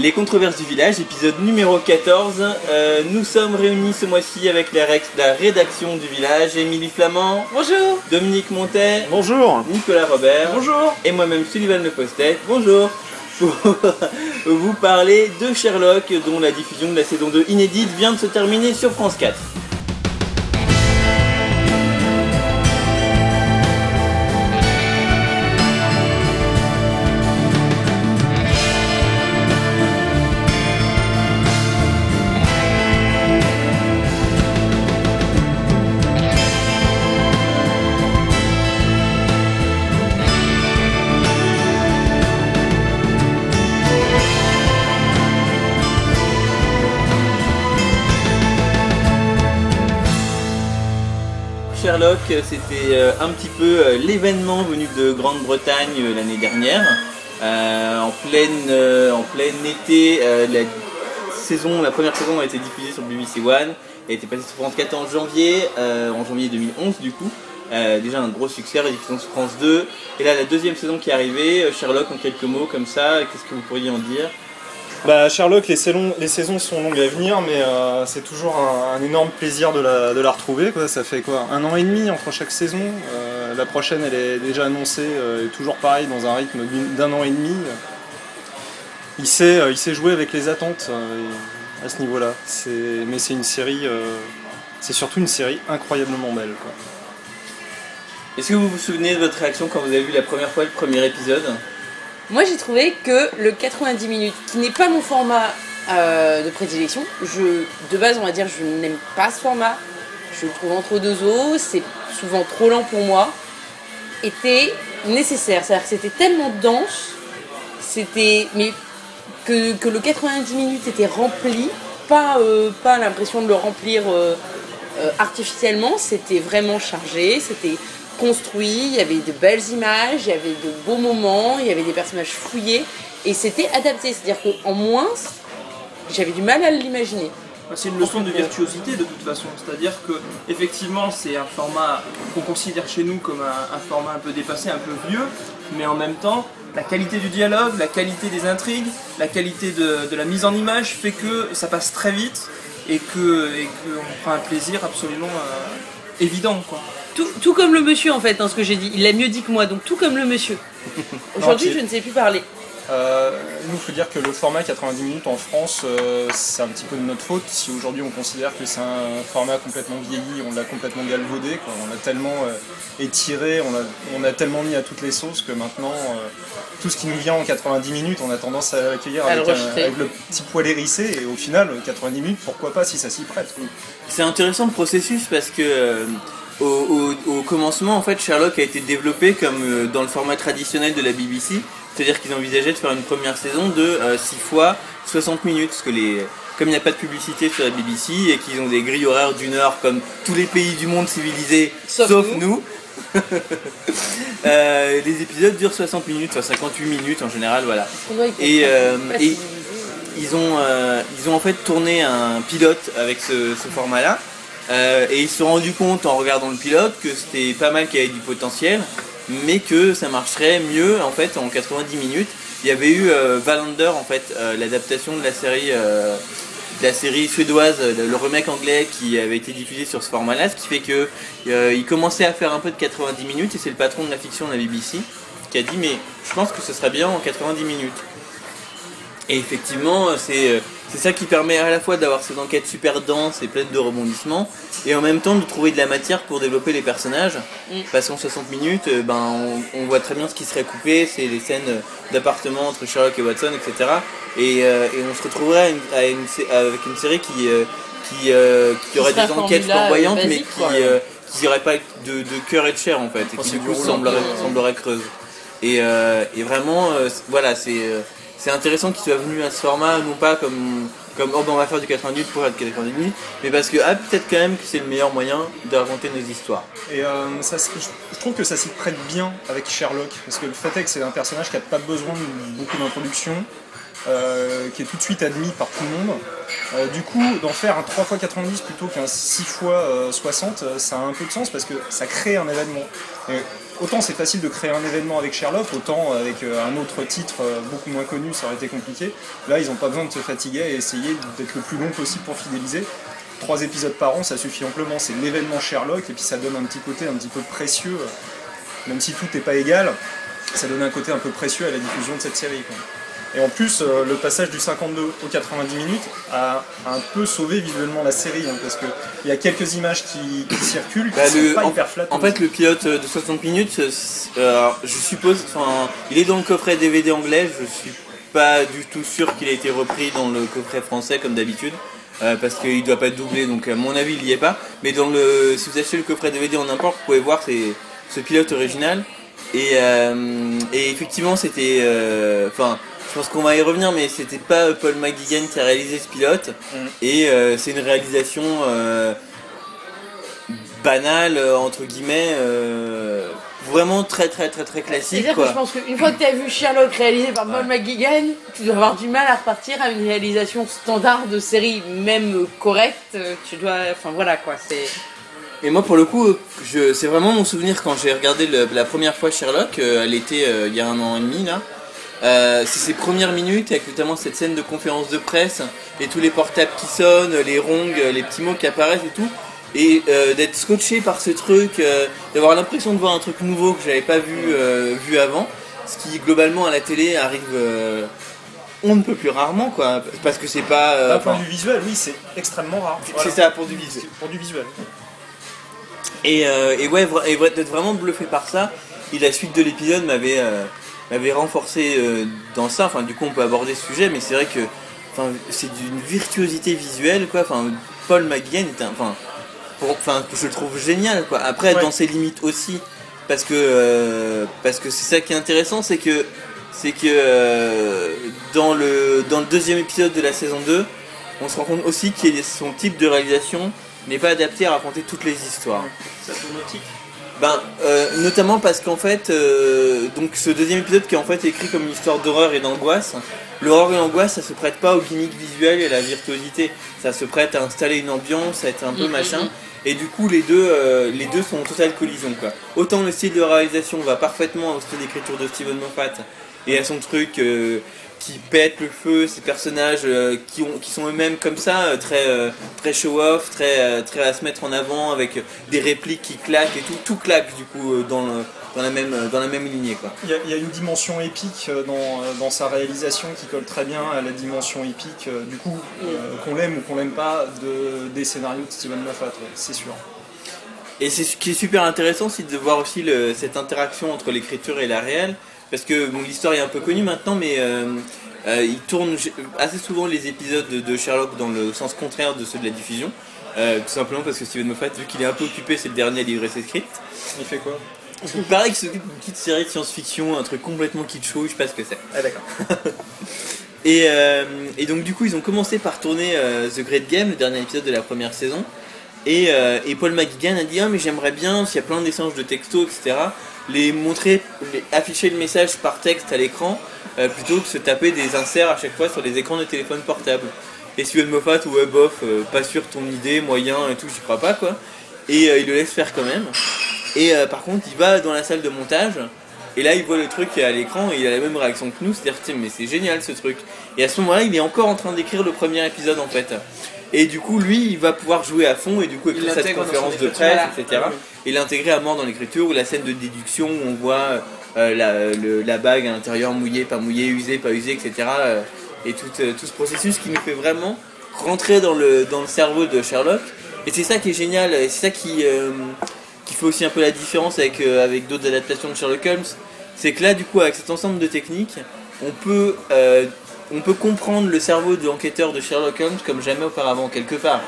Les controverses du village, épisode numéro 14. Euh, nous sommes réunis ce mois-ci avec la, la rédaction du village. Émilie Flamand, Bonjour Dominique Montet, Bonjour Nicolas Robert Bonjour et moi-même Sullivan Le Postet. Bonjour Pour vous parler de Sherlock, dont la diffusion de la saison 2 inédite vient de se terminer sur France 4. Sherlock, c'était euh, un petit peu euh, l'événement venu de Grande-Bretagne euh, l'année dernière. Euh, en, pleine, euh, en plein été, euh, la, saison, la première saison a été diffusée sur BBC One. Elle a été passée sur France 4 en janvier, euh, en janvier 2011 du coup. Euh, déjà un gros succès, rédiffusée sur France 2. Et là, la deuxième saison qui est arrivée, euh, Sherlock en quelques mots comme ça, qu'est-ce que vous pourriez en dire? Bah Sherlock, les saisons, sont longues à venir, mais euh, c'est toujours un, énorme plaisir de la, retrouver. Ça fait quoi Un an et demi entre chaque saison. Euh, la prochaine, elle est déjà annoncée, euh, toujours pareil, dans un rythme d'un an et demi. Il sait, il jouer avec les attentes à ce niveau-là. Mais c'est une série, c'est surtout une série incroyablement belle. Est-ce que vous vous souvenez de votre réaction quand vous avez vu la première fois le premier épisode? Moi j'ai trouvé que le 90 minutes, qui n'est pas mon format euh, de prédilection, je, de base on va dire je n'aime pas ce format, je le trouve entre deux eaux, c'est souvent trop lent pour moi, était nécessaire. C'est-à-dire que c'était tellement dense, c'était. Mais que, que le 90 minutes était rempli, pas, euh, pas l'impression de le remplir euh, artificiellement, c'était vraiment chargé, c'était construit, il y avait de belles images, il y avait de beaux moments, il y avait des personnages fouillés, et c'était adapté. C'est-à-dire qu'en moins, j'avais du mal à l'imaginer. Bah, C'est une leçon de virtuosité de toute façon, c'est-à-dire que effectivement c'est un format qu'on considère chez nous comme un, format un peu dépassé, un peu vieux, mais en même temps la qualité du dialogue, la qualité des intrigues, la qualité de, la mise en image fait que ça passe très vite et qu'on prend un plaisir absolument euh, évident quoi. Tout, tout comme le monsieur en fait, hein, ce que j'ai dit. Il l'a mieux dit que moi, donc tout comme le monsieur. Aujourd'hui, je ne sais plus parler. Euh, nous, il faut dire que le format 90 minutes en France, euh, c'est un petit peu de notre faute. Si aujourd'hui on considère que c'est un format complètement vieilli, on l'a complètement galvaudé, quoi. on l'a tellement euh, étiré, on a, on a tellement mis à toutes les sauces que maintenant, euh, tout ce qui nous vient en 90 minutes, on a tendance à l'accueillir avec, avec le petit poil hérissé. Et au final, 90 minutes, pourquoi pas si ça s'y prête. C'est intéressant le processus parce que euh, au, au- au commencement, en fait, Sherlock a été développé comme euh, dans le format traditionnel de la BBC, c'est-à-dire qu'ils envisageaient de faire une première saison de 6 fois 60 minutes, parce que les, comme il n'y a pas de publicité sur la BBC et qu'ils ont des grilles horaires d'une heure comme tous les pays du monde civilisé, Sauf sauf, nous. nous, euh, les épisodes durent 60 minutes, enfin 58 minutes en général, voilà. Et, euh, et- ils ont, euh, ils ont en fait tourné un pilote avec ce, ce format-là. Euh, et ils se sont rendus compte en regardant le pilote que c'était pas mal qu'il y avait du potentiel, mais que ça marcherait mieux en fait en 90 minutes. Il y avait eu euh, Valander en fait, euh, l'adaptation de la série, euh, la série suédoise, le, remake anglais qui avait été diffusé sur ce format-là, ce qui fait que euh, il commençait à faire un peu de 90 minutes et c'est le patron de la fiction de la BBC qui a dit mais je pense que ce serait bien en 90 minutes. Et effectivement, c'est euh, c'est ça qui permet à la fois d'avoir ces enquêtes super denses et pleines de rebondissements, et en même temps de trouver de la matière pour développer les personnages. Mm. Parce qu'en 60 minutes, euh, ben, on, on voit très bien ce qui serait coupé, c'est les scènes euh, d'appartement entre Sherlock et Watson, etc. Et, euh, et on se retrouverait à une- à une sé- avec une série qui, euh, qui, euh, qui aurait des enquêtes flamboyantes, mais qui quoi. euh, qui n'aurait pas de, de cœur et de chair en fait, et Oh, qui du coup roulant. semblerait, creuse. Et, euh, et vraiment, euh, voilà, c'est euh, c'est intéressant qu'il soit venu à ce format, non pas comme, comme oh, ben, va faire du 80 minutes pour faire du 90 minutes, mais parce que ah, peut-être quand même que c'est le meilleur moyen de raconter nos histoires. Et euh, je trouve que ça s'y prête bien avec Sherlock, parce que le fait est que c'est un personnage qui n'a pas besoin de beaucoup d'introduction, euh, qui est tout de suite admis par tout le monde. Euh, du coup, d'en faire un 3x90 plutôt qu'un 6x60, euh, ça a un peu de sens parce que ça crée un événement. Autant c'est facile de créer un événement avec Sherlock, autant avec euh, un autre titre euh, beaucoup moins connu, ça aurait été compliqué. Là, ils n'ont pas besoin de se fatiguer et essayer d'être le plus long possible pour fidéliser. Trois épisodes par an, ça suffit amplement. C'est l'événement Sherlock et puis ça donne un petit côté un petit peu précieux, euh, même si tout n'est pas égal, ça donne un côté un peu précieux à la diffusion de cette série. Et en plus, euh, le passage du 52 au 90 minutes a un peu sauvé visuellement la série, hein, parce qu'il y a quelques images qui, qui circulent, qui Bah, sont le- pas en, hyper flatteuses. en fait, le pilote euh, de 60 minutes, euh, je suppose, il est dans le coffret DVD anglais. Je suis pas du tout sûr qu'il a été repris dans le coffret français comme d'habitude, euh, parce qu'il doit pas être doublé. Donc, à mon avis, il y est pas. Mais dans le, si vous achetez le coffret DVD en import, vous pouvez voir c'est ce pilote original. Et, et effectivement, c'était, enfin. Je pense qu'on va y revenir, mais c'était pas Paul McGuigan qui a réalisé ce pilote. Mm. Et euh, c'est une réalisation euh, banale, euh, entre guillemets, euh, vraiment très très très très classique. C'est-à-dire que je pense qu'une fois que tu as vu Sherlock réalisé par Paul McGuigan, tu dois avoir du mal à repartir à une réalisation standard de série, même correcte. euh, Tu dois. Enfin voilà quoi, c'est. Et moi, pour le coup, je, c'est vraiment mon souvenir quand j'ai regardé le- la première fois Sherlock, euh, elle était euh, il y a un an et demi là. Euh, c'est ses premières minutes avec notamment cette scène de conférence de presse et tous les portables qui sonnent, les rongs, les petits mots qui apparaissent et tout. Et euh, d'être scotché par ce truc, euh, d'avoir l'impression de voir un truc nouveau que j'avais pas vu, vu avant, ce qui globalement à la télé arrive on ne peut plus rarement quoi, parce que c'est pas. enfin, de vue visuel, oui, c'est extrêmement rare. c'est ça pour du visuel. Pour du visuel. Et, et ouais, et d'être vraiment bluffé par ça. Et la suite de l'épisode m'avait m'avait renforcé euh, dans ça. Enfin, du coup, on peut aborder ce sujet, mais c'est vrai que enfin, c'est d'une virtuosité visuelle, quoi. Enfin, Paul McGann est un, enfin, pour- enfin, que je le trouve génial, quoi. Après, Ouais. dans ses limites aussi, parce que euh, parce que c'est ça qui est intéressant, c'est que c'est que euh, dans le dans le deuxième épisode de la saison 2, on se rend compte aussi que son type de réalisation n'est pas adapté à raconter toutes les histoires. Ça nautique. Ben, euh, notamment parce qu'en fait, euh, donc ce deuxième épisode qui est en fait écrit comme une histoire d'horreur et d'angoisse, l'horreur et l'angoisse ça se prête pas au gimmick visuel et à la virtuosité, ça se prête à installer une ambiance, à être un peu Mhm. machin, et du coup les deux, euh, les deux sont en totale collision quoi. Autant le style de réalisation va parfaitement au style d'écriture de Steven Moffat et à son truc euh, qui pète le feu, ces personnages euh, qui, ont, qui sont eux-mêmes comme ça, euh, très, euh, très show-off, très, très à se mettre en avant avec des répliques qui claquent et tout, tout claque du coup dans, le- dans, la, même, dans la même lignée quoi. Il y, a, il y a une dimension épique dans, dans sa réalisation qui colle très bien à la dimension épique, du coup, qu'on l'aime ou qu'on l'aime pas, de, des scénarios de Steven Moffat, ouais, c'est sûr. Et c'est ce qui est super intéressant, c'est de voir aussi le- cette interaction entre l'écriture et la réelle. Parce que bon, l'histoire est un peu connue maintenant, mais euh, euh, il tourne assez souvent les épisodes de, Sherlock dans le sens contraire de ceux de la diffusion. Euh, tout simplement parce que Steven Moffat, vu qu'il est un peu occupé, c'est le dernier à livrer ses scripts. Il fait quoi? Il paraît qu'il s'occupe d'une petite série de science-fiction, un truc complètement kitschou, je sais pas ce que c'est. Ah d'accord. Et, euh, et donc du coup ils ont commencé par tourner euh, The Great Game, le dernier épisode de la première saison. Et, et Paul McGuigan a dit ah mais j'aimerais bien s'il y a plein d'échanges de textos etc. Les montrer, les- afficher le message par texte à l'écran euh, plutôt que se taper des inserts à chaque fois sur les écrans de téléphone portable. Et Steven Moffat ouais bof, euh, pas sûr ton idée, moyen et tout, j'y crois pas quoi. Et euh, il le laisse faire quand même. Et euh, par contre il va dans la salle de montage et là, il voit le truc à l'écran et il a la même réaction que nous, c'est-à-dire, mais c'est génial ce truc. Et à ce moment-là, il est encore en train d'écrire le premier épisode en fait. Et du coup, lui, il va pouvoir jouer à fond et du coup, écrire cette conférence de presse, voilà. etc. Ah oui. Et l'intégrer à mort dans l'écriture ou la scène de déduction où on voit euh, la, le- la bague à l'intérieur mouillée, pas mouillée, usée, pas usée, etc. euh, et tout, euh, tout ce processus qui nous fait vraiment rentrer dans le, dans le cerveau de Sherlock. Et c'est ça qui est génial, et c'est ça qui, qui fait aussi un peu la différence avec, avec d'autres adaptations de Sherlock Holmes. C'est que là, du coup, avec cet ensemble de techniques, on peut, on peut comprendre le cerveau de l'enquêteur de Sherlock Holmes comme jamais auparavant, quelque part.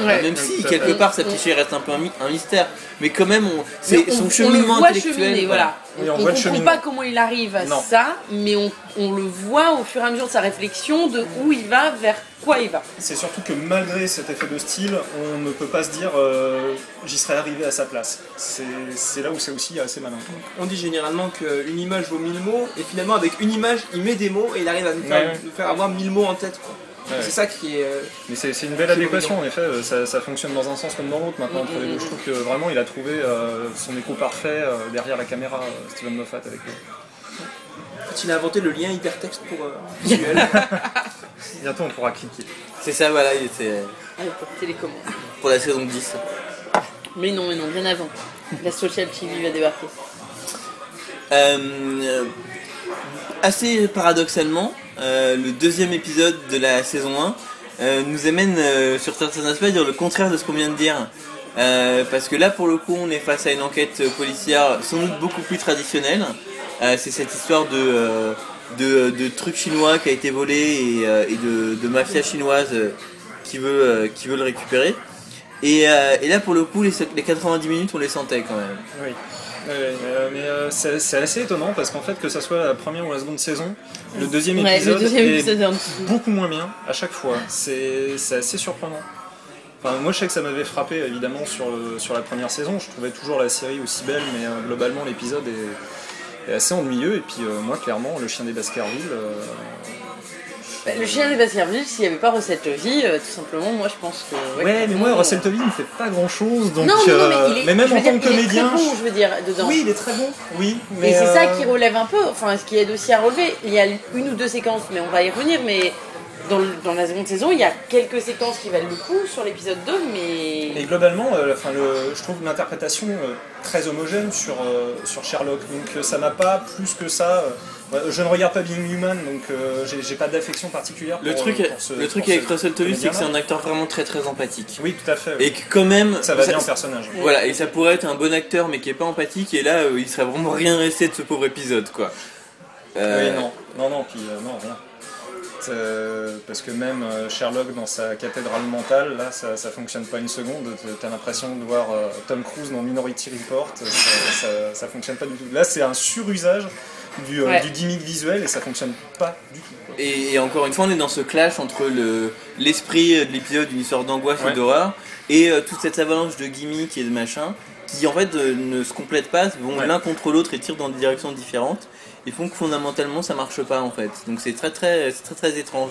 Ouais. Même si, quelque part, sa psyché reste un peu un, mystère. Mais quand même, on, c'est son on cheminement le voit intellectuel. cheminer, voilà. On le comprend cheminement. pas comment il arrive à Non. ça, mais on, on le voit au fur et à mesure de sa réflexion de où il va, vers quoi il va. C'est surtout que malgré cet effet de style, on ne peut pas se dire euh, j'y serais arrivé à sa place. C'est là où c'est aussi assez malin. On dit généralement qu'une image vaut mille mots, et finalement avec une image, il met des mots et il arrive à nous faire, Ouais, ouais. nous faire avoir mille mots en tête. quoi. Ouais. C'est ça qui est. euh, Mais c'est une belle adéquation en effet, euh, ça, ça fonctionne dans un sens comme dans l'autre maintenant entre les deux. Je trouve que vraiment il a trouvé euh, son écho parfait euh, derrière la caméra, Steven Moffat avec fait, il a inventé le lien hypertexte pour euh, visuel. Bientôt on pourra cliquer. C'est ça, voilà, il était pour télécommande. pour la saison 10. Mais non, mais non, bien avant. La Social TV va débarquer. Euh, assez paradoxalement, euh, le deuxième épisode de la saison 1 euh, nous amène euh, sur certains aspects à dire le contraire de ce qu'on vient de dire. Euh, parce que là, pour le coup, on est face à une enquête policière sans doute beaucoup plus traditionnelle. Euh, c'est cette histoire de, euh, de, de trucs chinois qui a été volé et, euh, et de, de mafia chinoise euh, qui, veut, euh, qui veut le récupérer. Et, euh, et là, pour le coup, les, les 90 minutes, on les sentait quand même. Oui. Mais, euh, mais, euh, c'est c'est assez étonnant parce qu'en fait que ça soit la première ou la seconde saison, le deuxième Ouais, épisode, le deuxième est épisode beaucoup moins bien à chaque fois. C'est c'est assez surprenant. Enfin, moi je sais que ça m'avait frappé évidemment sur, le- sur la première saison, je trouvais toujours la série aussi belle mais euh, globalement l'épisode est, est assez ennuyeux et puis euh, moi clairement le chien des Baskerville, euh, Bah, le chien des Baskerville, s'il n'y avait pas Recette Vie, euh, tout simplement, moi je pense que. Ouais, mais moi, non, Russell Tovey ne fait pas grand chose, donc. Non, non, non, mais il est. mais même en tant que il est comédien. très bon, je veux dire, dedans. Oui, il est très bon, oui. Mais Et c'est ça qui relève un peu, enfin ce qui aide aussi à relever. Il y a une ou deux séquences, mais on va y revenir, mais dans, le- dans la seconde saison, il y a quelques séquences qui valent le coup sur l'épisode 2, Et mais. globalement, euh, enfin, le, je trouve l'interprétation euh, très homogène sur, euh, sur Sherlock, donc euh, ça m'a pas plus que ça. euh, je ne regarde pas Being Human, donc j'ai pas d'affection particulière. Le pour, truc, pour ce- le truc pour ce avec Russell Tovey, c'est que c'est un acteur vraiment très très empathique. Oui, tout à fait. Et que quand même, ça va bien au personnage. Voilà, et ça pourrait être un bon acteur mais qui est pas empathique, et là, il serait vraiment rien resté de ce pauvre épisode, quoi. Euh, Oui, non, non, non, puis euh, non, rien. C'est- Parce que même euh, Sherlock dans sa cathédrale mentale, là, ça, ça fonctionne pas une seconde. T'as l'impression de voir euh, Tom Cruise dans Minority Report, ça, ça, ça fonctionne pas du tout. Là, c'est un surusage du, euh, Ouais. du gimmick visuel et ça fonctionne pas du tout. quoi. Et, et encore une fois, on est dans ce clash entre le l'esprit de l'épisode d'une histoire d'angoisse Ouais. et d'horreur et euh, toute cette avalanche de gimmicks et de machins qui en fait euh, ne se complètent pas, vont Ouais. l'un contre l'autre et tirent dans des directions différentes et font que fondamentalement ça marche pas en fait. Donc c'est très très c'est très très étrange.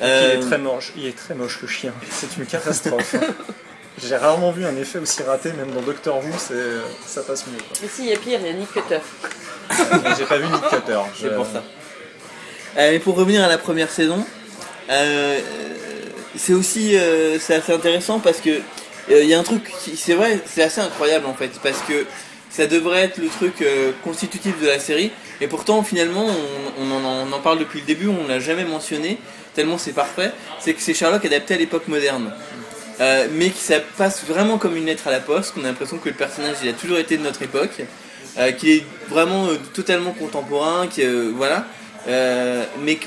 Il Euh, est très moche, il est très moche le chien. C'est une catastrophe. J'ai rarement vu un effet aussi raté, même dans Doctor Who, c'est- ça passe mieux. quoi. Mais si, il y a pire, il y a Nick Cutter. J'ai pas vu Nick Cutter. C'est je- pour ça. Euh, mais pour revenir à la première saison, euh, c'est aussi euh, c'est assez intéressant parce que euh, il y a un truc, qui- c'est vrai, c'est assez incroyable en fait, parce que ça devrait être le truc euh, constitutif de la série, et pourtant finalement on, en, parle depuis le début, on l'a jamais mentionné, tellement c'est parfait, c'est que c'est Sherlock adapté à l'époque moderne. Euh, mais qui ça passe vraiment comme une lettre à la poste, qu'on a l'impression que le personnage il a toujours été de notre époque, euh, qu'il est vraiment euh, totalement contemporain, voilà. Mais que,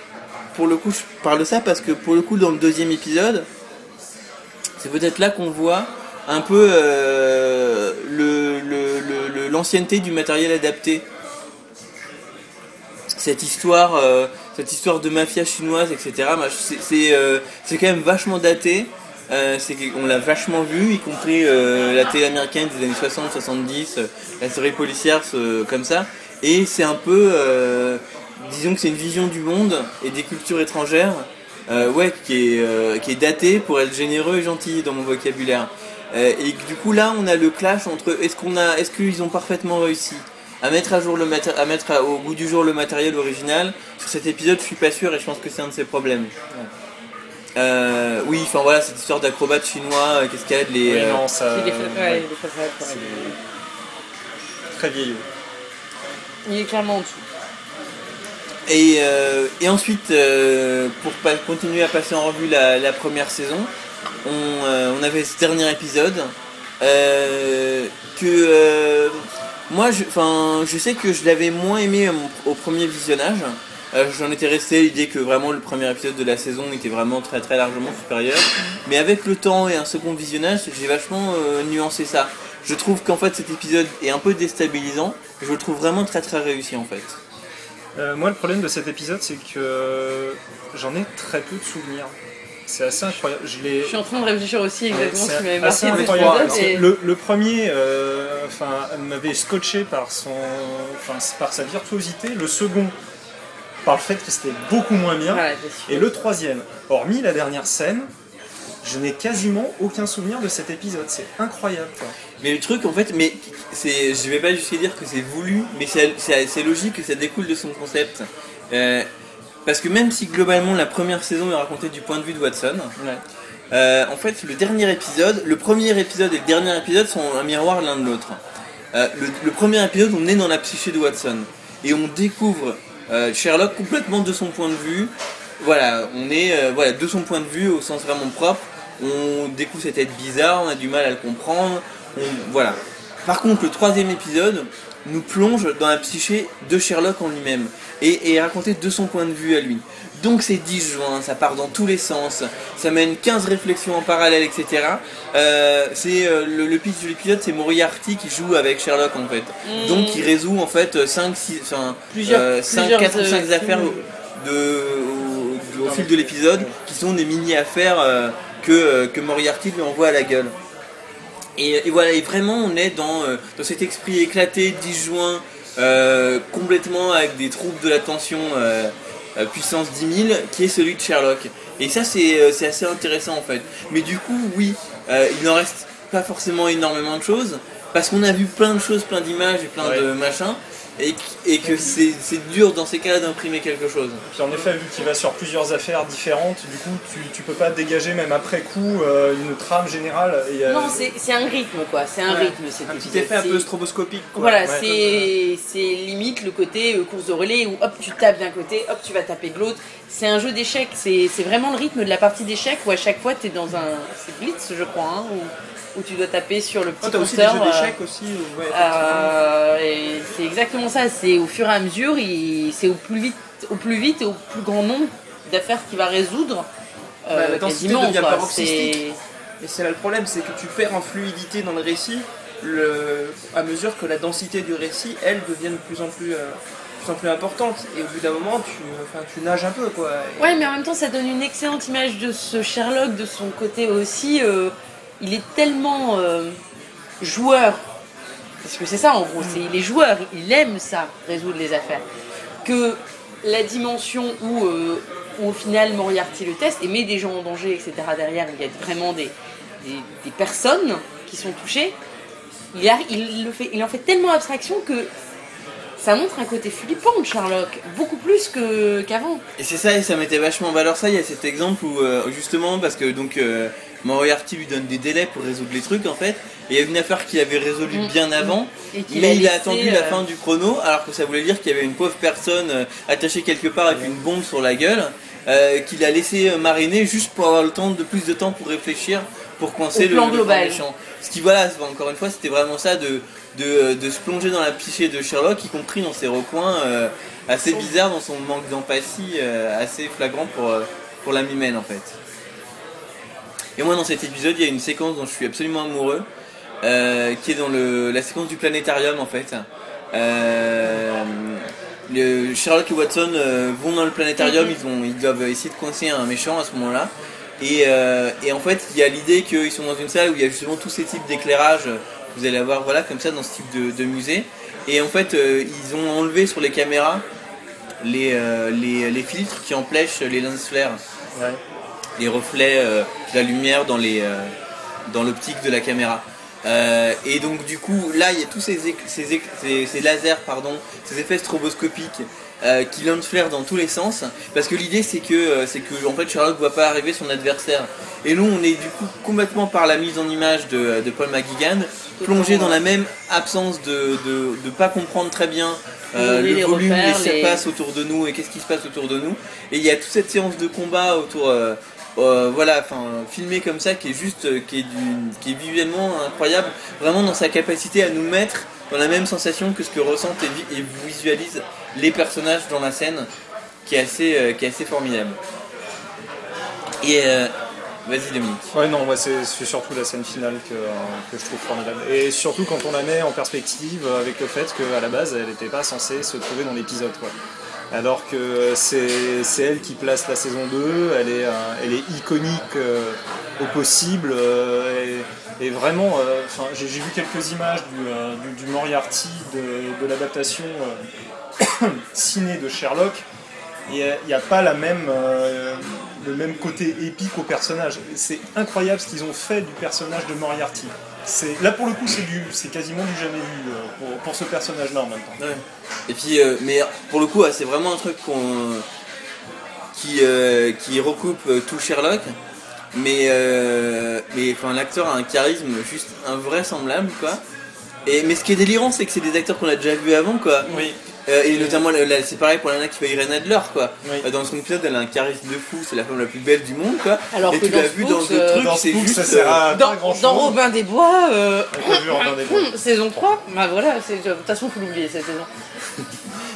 pour le coup, je parle de ça parce que pour le coup, dans le deuxième épisode, c'est peut-être là qu'on voit un peu l'ancienneté du matériel adapté. Cette histoire, euh, cette histoire de mafia chinoise, etc. bah, euh, c'est quand même vachement daté. Euh, c'est qu'on l'a vachement vu, y compris euh, la télé américaine des années 60-70, euh, la série policière ce- comme ça. Et c'est un peu, disons que c'est une vision du monde et des cultures étrangères, ouais, qui est, qui est datée pour être généreux et gentil dans mon vocabulaire. Et du coup là, on a le clash entre est-ce qu'on a, est-ce qu'ils ont parfaitement réussi? À mettre à jour le maté- à mettre à- au goût du jour le matériel original. Sur cet épisode, je suis pas sûr et je pense que c'est un de ses problèmes. Euh, oui, enfin voilà, cette histoire d'acrobates chinois euh, les. Oui, non, ça. Il est fait- ouais, il est fait- très vieillot. Il est clairement en dessous. Et, euh, et ensuite, euh, pour pas continuer à passer en revue la, la première saison, on, euh, on avait ce dernier épisode euh, que euh, moi, je, je sais que je l'avais moins aimé au premier visionnage. Euh, J'en étais resté à l'idée que vraiment le premier épisode de la saison était vraiment très très largement supérieur. Mais avec le temps et un second visionnage, j'ai vachement euh, nuancé ça. Je trouve qu'en fait cet épisode est un peu déstabilisant. Je le trouve vraiment très très réussi en fait. Euh, moi, le problème de cet épisode, c'est que j'en ai très peu de souvenirs. C'est assez incroyable. Je l'ai. Je suis en train de réfléchir aussi exactement ce qui m'avait C'est assez marqué incroyable. et- Le, le premier euh, enfin, m'avait scotché par, son, enfin, par sa virtuosité. Le second, par le fait que c'était beaucoup moins bien. Et le troisième, hormis la dernière scène, je n'ai quasiment aucun souvenir de cet épisode. C'est incroyable. quoi. Mais le truc en fait, mais c'est, je vais pas jusqu'à dire que c'est voulu, mais c'est, c'est- c'est logique que ça découle de son concept. Euh, parce que même si globalement la première saison est racontée du point de vue de Watson, euh, en fait le dernier épisode, le premier épisode et le dernier épisode sont un miroir l'un de l'autre. Euh, le, le premier épisode, on est dans la psyché de Watson et on découvre euh, Sherlock complètement de son point de vue. Voilà, on est voilà de son point de vue au sens vraiment propre. On découvre cette tête bizarre, on a du mal à le comprendre. on- voilà. Par contre, le troisième épisode nous plonge dans la psyché de Sherlock en lui-même et est raconté de son point de vue à lui. Donc c'est disjoint, ça part dans tous les sens, ça mène 15 réflexions en parallèle, etc. Euh, c'est euh, le, le pitch de l'épisode, c'est Moriarty qui joue avec Sherlock en fait. Donc il résout en fait 5, 6, enfin, Plusieurs- 5, plusieurs, 4 ou 5 euh, affaires au, de, au, au fil de l'épisode qui sont des mini-affaires euh, que, euh, que Moriarty lui envoie à la gueule. Et, et voilà, et vraiment on est dans, euh, dans cet esprit éclaté, disjoint, euh, complètement avec des troubles de l'attention euh, puissance 10 000, qui est celui de Sherlock. Et ça c'est assez intéressant en fait. Mais du coup, oui, il n'en reste pas forcément énormément de choses, parce qu'on a vu plein de choses, plein d'images et plein de machins, et, qu- et que c'est dur dans ces cas-là d'imprimer quelque chose. Puis en effet, vu qu'il va sur plusieurs affaires différentes, du coup, tu, tu peux pas dégager même après coup euh, une trame générale. Et, euh, Non, c'est un rythme quoi, c'est un Ouais. rythme Un petit effet un peu stroboscopique. quoi. Voilà, Ouais. c'est c'est limite le côté euh, course de relais où hop tu tapes d'un côté, hop tu vas taper de l'autre. C'est un jeu d'échecs, c'est c'est vraiment le rythme de la partie d'échecs où à chaque fois tu es dans un. C'est Blitz je crois, hein, où, où tu dois taper sur le petit Oh, aussi des curseur, jeux euh, d'échecs aussi. où- ouais, effectivement. euh, c'est exactement ça, c'est au fur et à mesure, c'est au plus vite, au plus vite et au plus grand nombre d'affaires qu'il va résoudre. euh, Bah, la densité devient paroxystique. Et c'est là le problème, c'est que tu perds en fluidité dans le récit le... à mesure que la densité du récit, elle, devient de plus en plus, euh, plus, en plus importante. Et au bout d'un moment, tu, enfin, tu nages un peu. quoi. Et- Ouais, mais en même temps, ça donne une excellente image de ce Sherlock, de son côté aussi. euh, il est tellement euh, joueur, parce que c'est ça en gros, c'est, il est joueur, il aime ça, résoudre les affaires, que la dimension où, euh, au final Moriarty le teste et met des gens en danger, etc. derrière, il y a vraiment des, des, personnes qui sont touchées, il, le fait, il en fait tellement abstraction que ça montre un côté flippant de Sherlock, beaucoup plus que, qu'avant. Et c'est ça, et ça mettait vachement en valeur ça. Il y a cet exemple où, euh, justement, parce que donc Moriarty lui donne des délais pour résoudre les trucs en fait. Et il y a une affaire qu'il avait résolue Mm. bien avant, Et qu'il mais il a attendu la euh, fin du chrono, alors que ça voulait dire qu'il y avait une pauvre personne euh, attachée quelque part avec une bombe sur la gueule, euh, qu'il a laissé mariner juste pour avoir le temps de plus de temps pour réfléchir, pour coincer Au le, plan le global. méchant. Ce qui voilà, encore une fois, c'était vraiment ça de, de, de se plonger dans la psyché de Sherlock, y compris dans ses recoins euh, assez bizarres, dans son manque d'empathie euh, assez flagrant pour, pour humaine en fait. Et moi dans cet épisode, il y a une séquence dont je suis absolument amoureux, euh, qui est dans le, la séquence du planétarium en fait. Euh, le- Sherlock et Watson euh, vont dans le planétarium, ils, ont, ils doivent essayer de coincer un méchant à ce moment-là. Et, et en fait, il y a l'idée qu'ils sont dans une salle où il y a justement tous ces types d'éclairage. Vous allez avoir voilà comme ça dans ce type de, de musée. Et en fait, ils ont enlevé sur les caméras les, les, les filtres qui empêchent les lens flares, Ouais. Les reflets euh, de la lumière dans les euh, dans l'optique de la caméra. Euh, et donc du coup, là, il y a tous ces, ces, ces- ces lasers, pardon, ces effets stroboscopiques euh, qui flair dans tous les sens. Parce que l'idée, c'est que, c'est que en fait, Sherlock voit pas arriver son adversaire. Et nous, on est du coup complètement par la mise en image de, de Paul McGuigan, plongé dans la même absence de de, de pas comprendre très bien. euh, Les le volume, repères, les les- passe autour de nous et qu'est-ce qui se passe autour de nous. Et il y a toute cette séance de combat autour, euh, voilà, enfin, filmée comme ça, qui est juste, euh, qui est, d'une- qui est visuellement incroyable, vraiment dans sa capacité à nous mettre dans la même sensation que ce que ressentent et, et visualisent les personnages dans la scène, qui est assez, euh, formidable. Et vas-y Dominique. Ouais, non, moi c'est surtout la scène finale que, je trouve formidable. Et surtout quand on la met en perspective avec le fait qu'à la base elle n'était pas censée se trouver dans l'épisode. Alors que c'est elle qui place la saison 2, elle est, euh, elle iconique euh, au possible. euh, et, vraiment, j'ai vu quelques images du, Moriarty de, l'adaptation ciné de Sherlock. il n'y a, pas le même côté épique au personnage. C'est incroyable ce qu'ils ont fait du personnage de Moriarty. C'est, là pour le coup c'est du, c'est quasiment du jamais vu euh, pour, pour ce personnage-là en même temps. Ouais. Et puis, euh, mais pour le coup, c'est vraiment un truc qu'on, qui, euh, qui recoupe tout Sherlock. Mais, euh, mais enfin, l'acteur a un charisme juste invraisemblable, quoi. Et, mais ce qui est délirant, c'est que c'est des acteurs qu'on a déjà vus avant, quoi. Oui. Euh, et notamment, c'est pareil pour la nana qui fait Irene Adler, quoi. Oui. Euh, Dans son épisode, elle a un charisme de fou, c'est la femme la plus belle du monde, quoi. Alors et que tu l'as vu dans d'autres euh, trucs, Dans c'est juste. ça sert à Dans, grand Robin des Bois, euh, On a vu Robin des Bois. saison 3, bah voilà, c'est- de toute façon, faut l'oublier cette saison.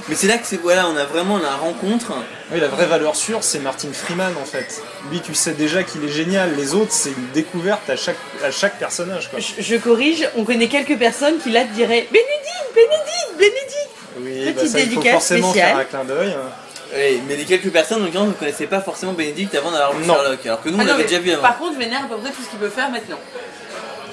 Mais c'est là que c'est, voilà, on a vraiment la rencontre. Oui, la vraie valeur sûre, c'est Martin Freeman en fait. Lui, tu sais déjà qu'il est génial. Les autres, c'est une découverte à chaque, à chaque personnage. Quoi. Je, je corrige, on connaît quelques personnes qui là te diraient Bénédicte, Bénédicte, Bénédicte Oui, bah Petite ça, il faut dédicace forcément spéciale. faire un clin d'œil. Ouais, mais les quelques personnes, en l'occurrence, ne connaissaient pas forcément Bénédicte avant d'avoir vu Non. Sherlock. Alors que nous, on Ah non, l'avait mais déjà vu avant. Par contre, je m'énerve à peu près tout ce qu'il peut faire maintenant.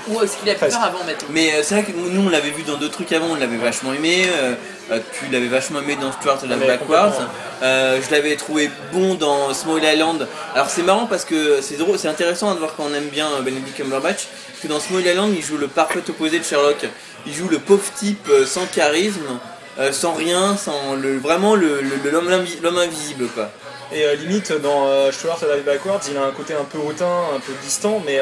Ou euh, ce qu'il a pu Presque. faire avant maintenant. Mais euh, c'est vrai que nous, on l'avait vu dans d'autres trucs avant, on l'avait vachement aimé. euh, euh, tu l'avais vachement aimé dans Stuart Ah, mais Backwards. complètement. Euh, je l'avais trouvé bon dans Small Island. Alors c'est marrant parce que c'est drôle, c'est intéressant de voir quand on aime bien euh, Benedict Cumberbatch. Parce que dans Small Island, il joue le parfait opposé de Sherlock. Il joue le pauvre type euh, sans charisme, euh, sans rien, sans le vraiment le le- l'homme invi- l'homme invisible quoi. Et euh, limite, dans euh, Stuart Live Backwards, il a un côté un peu hautain, un peu distant, mais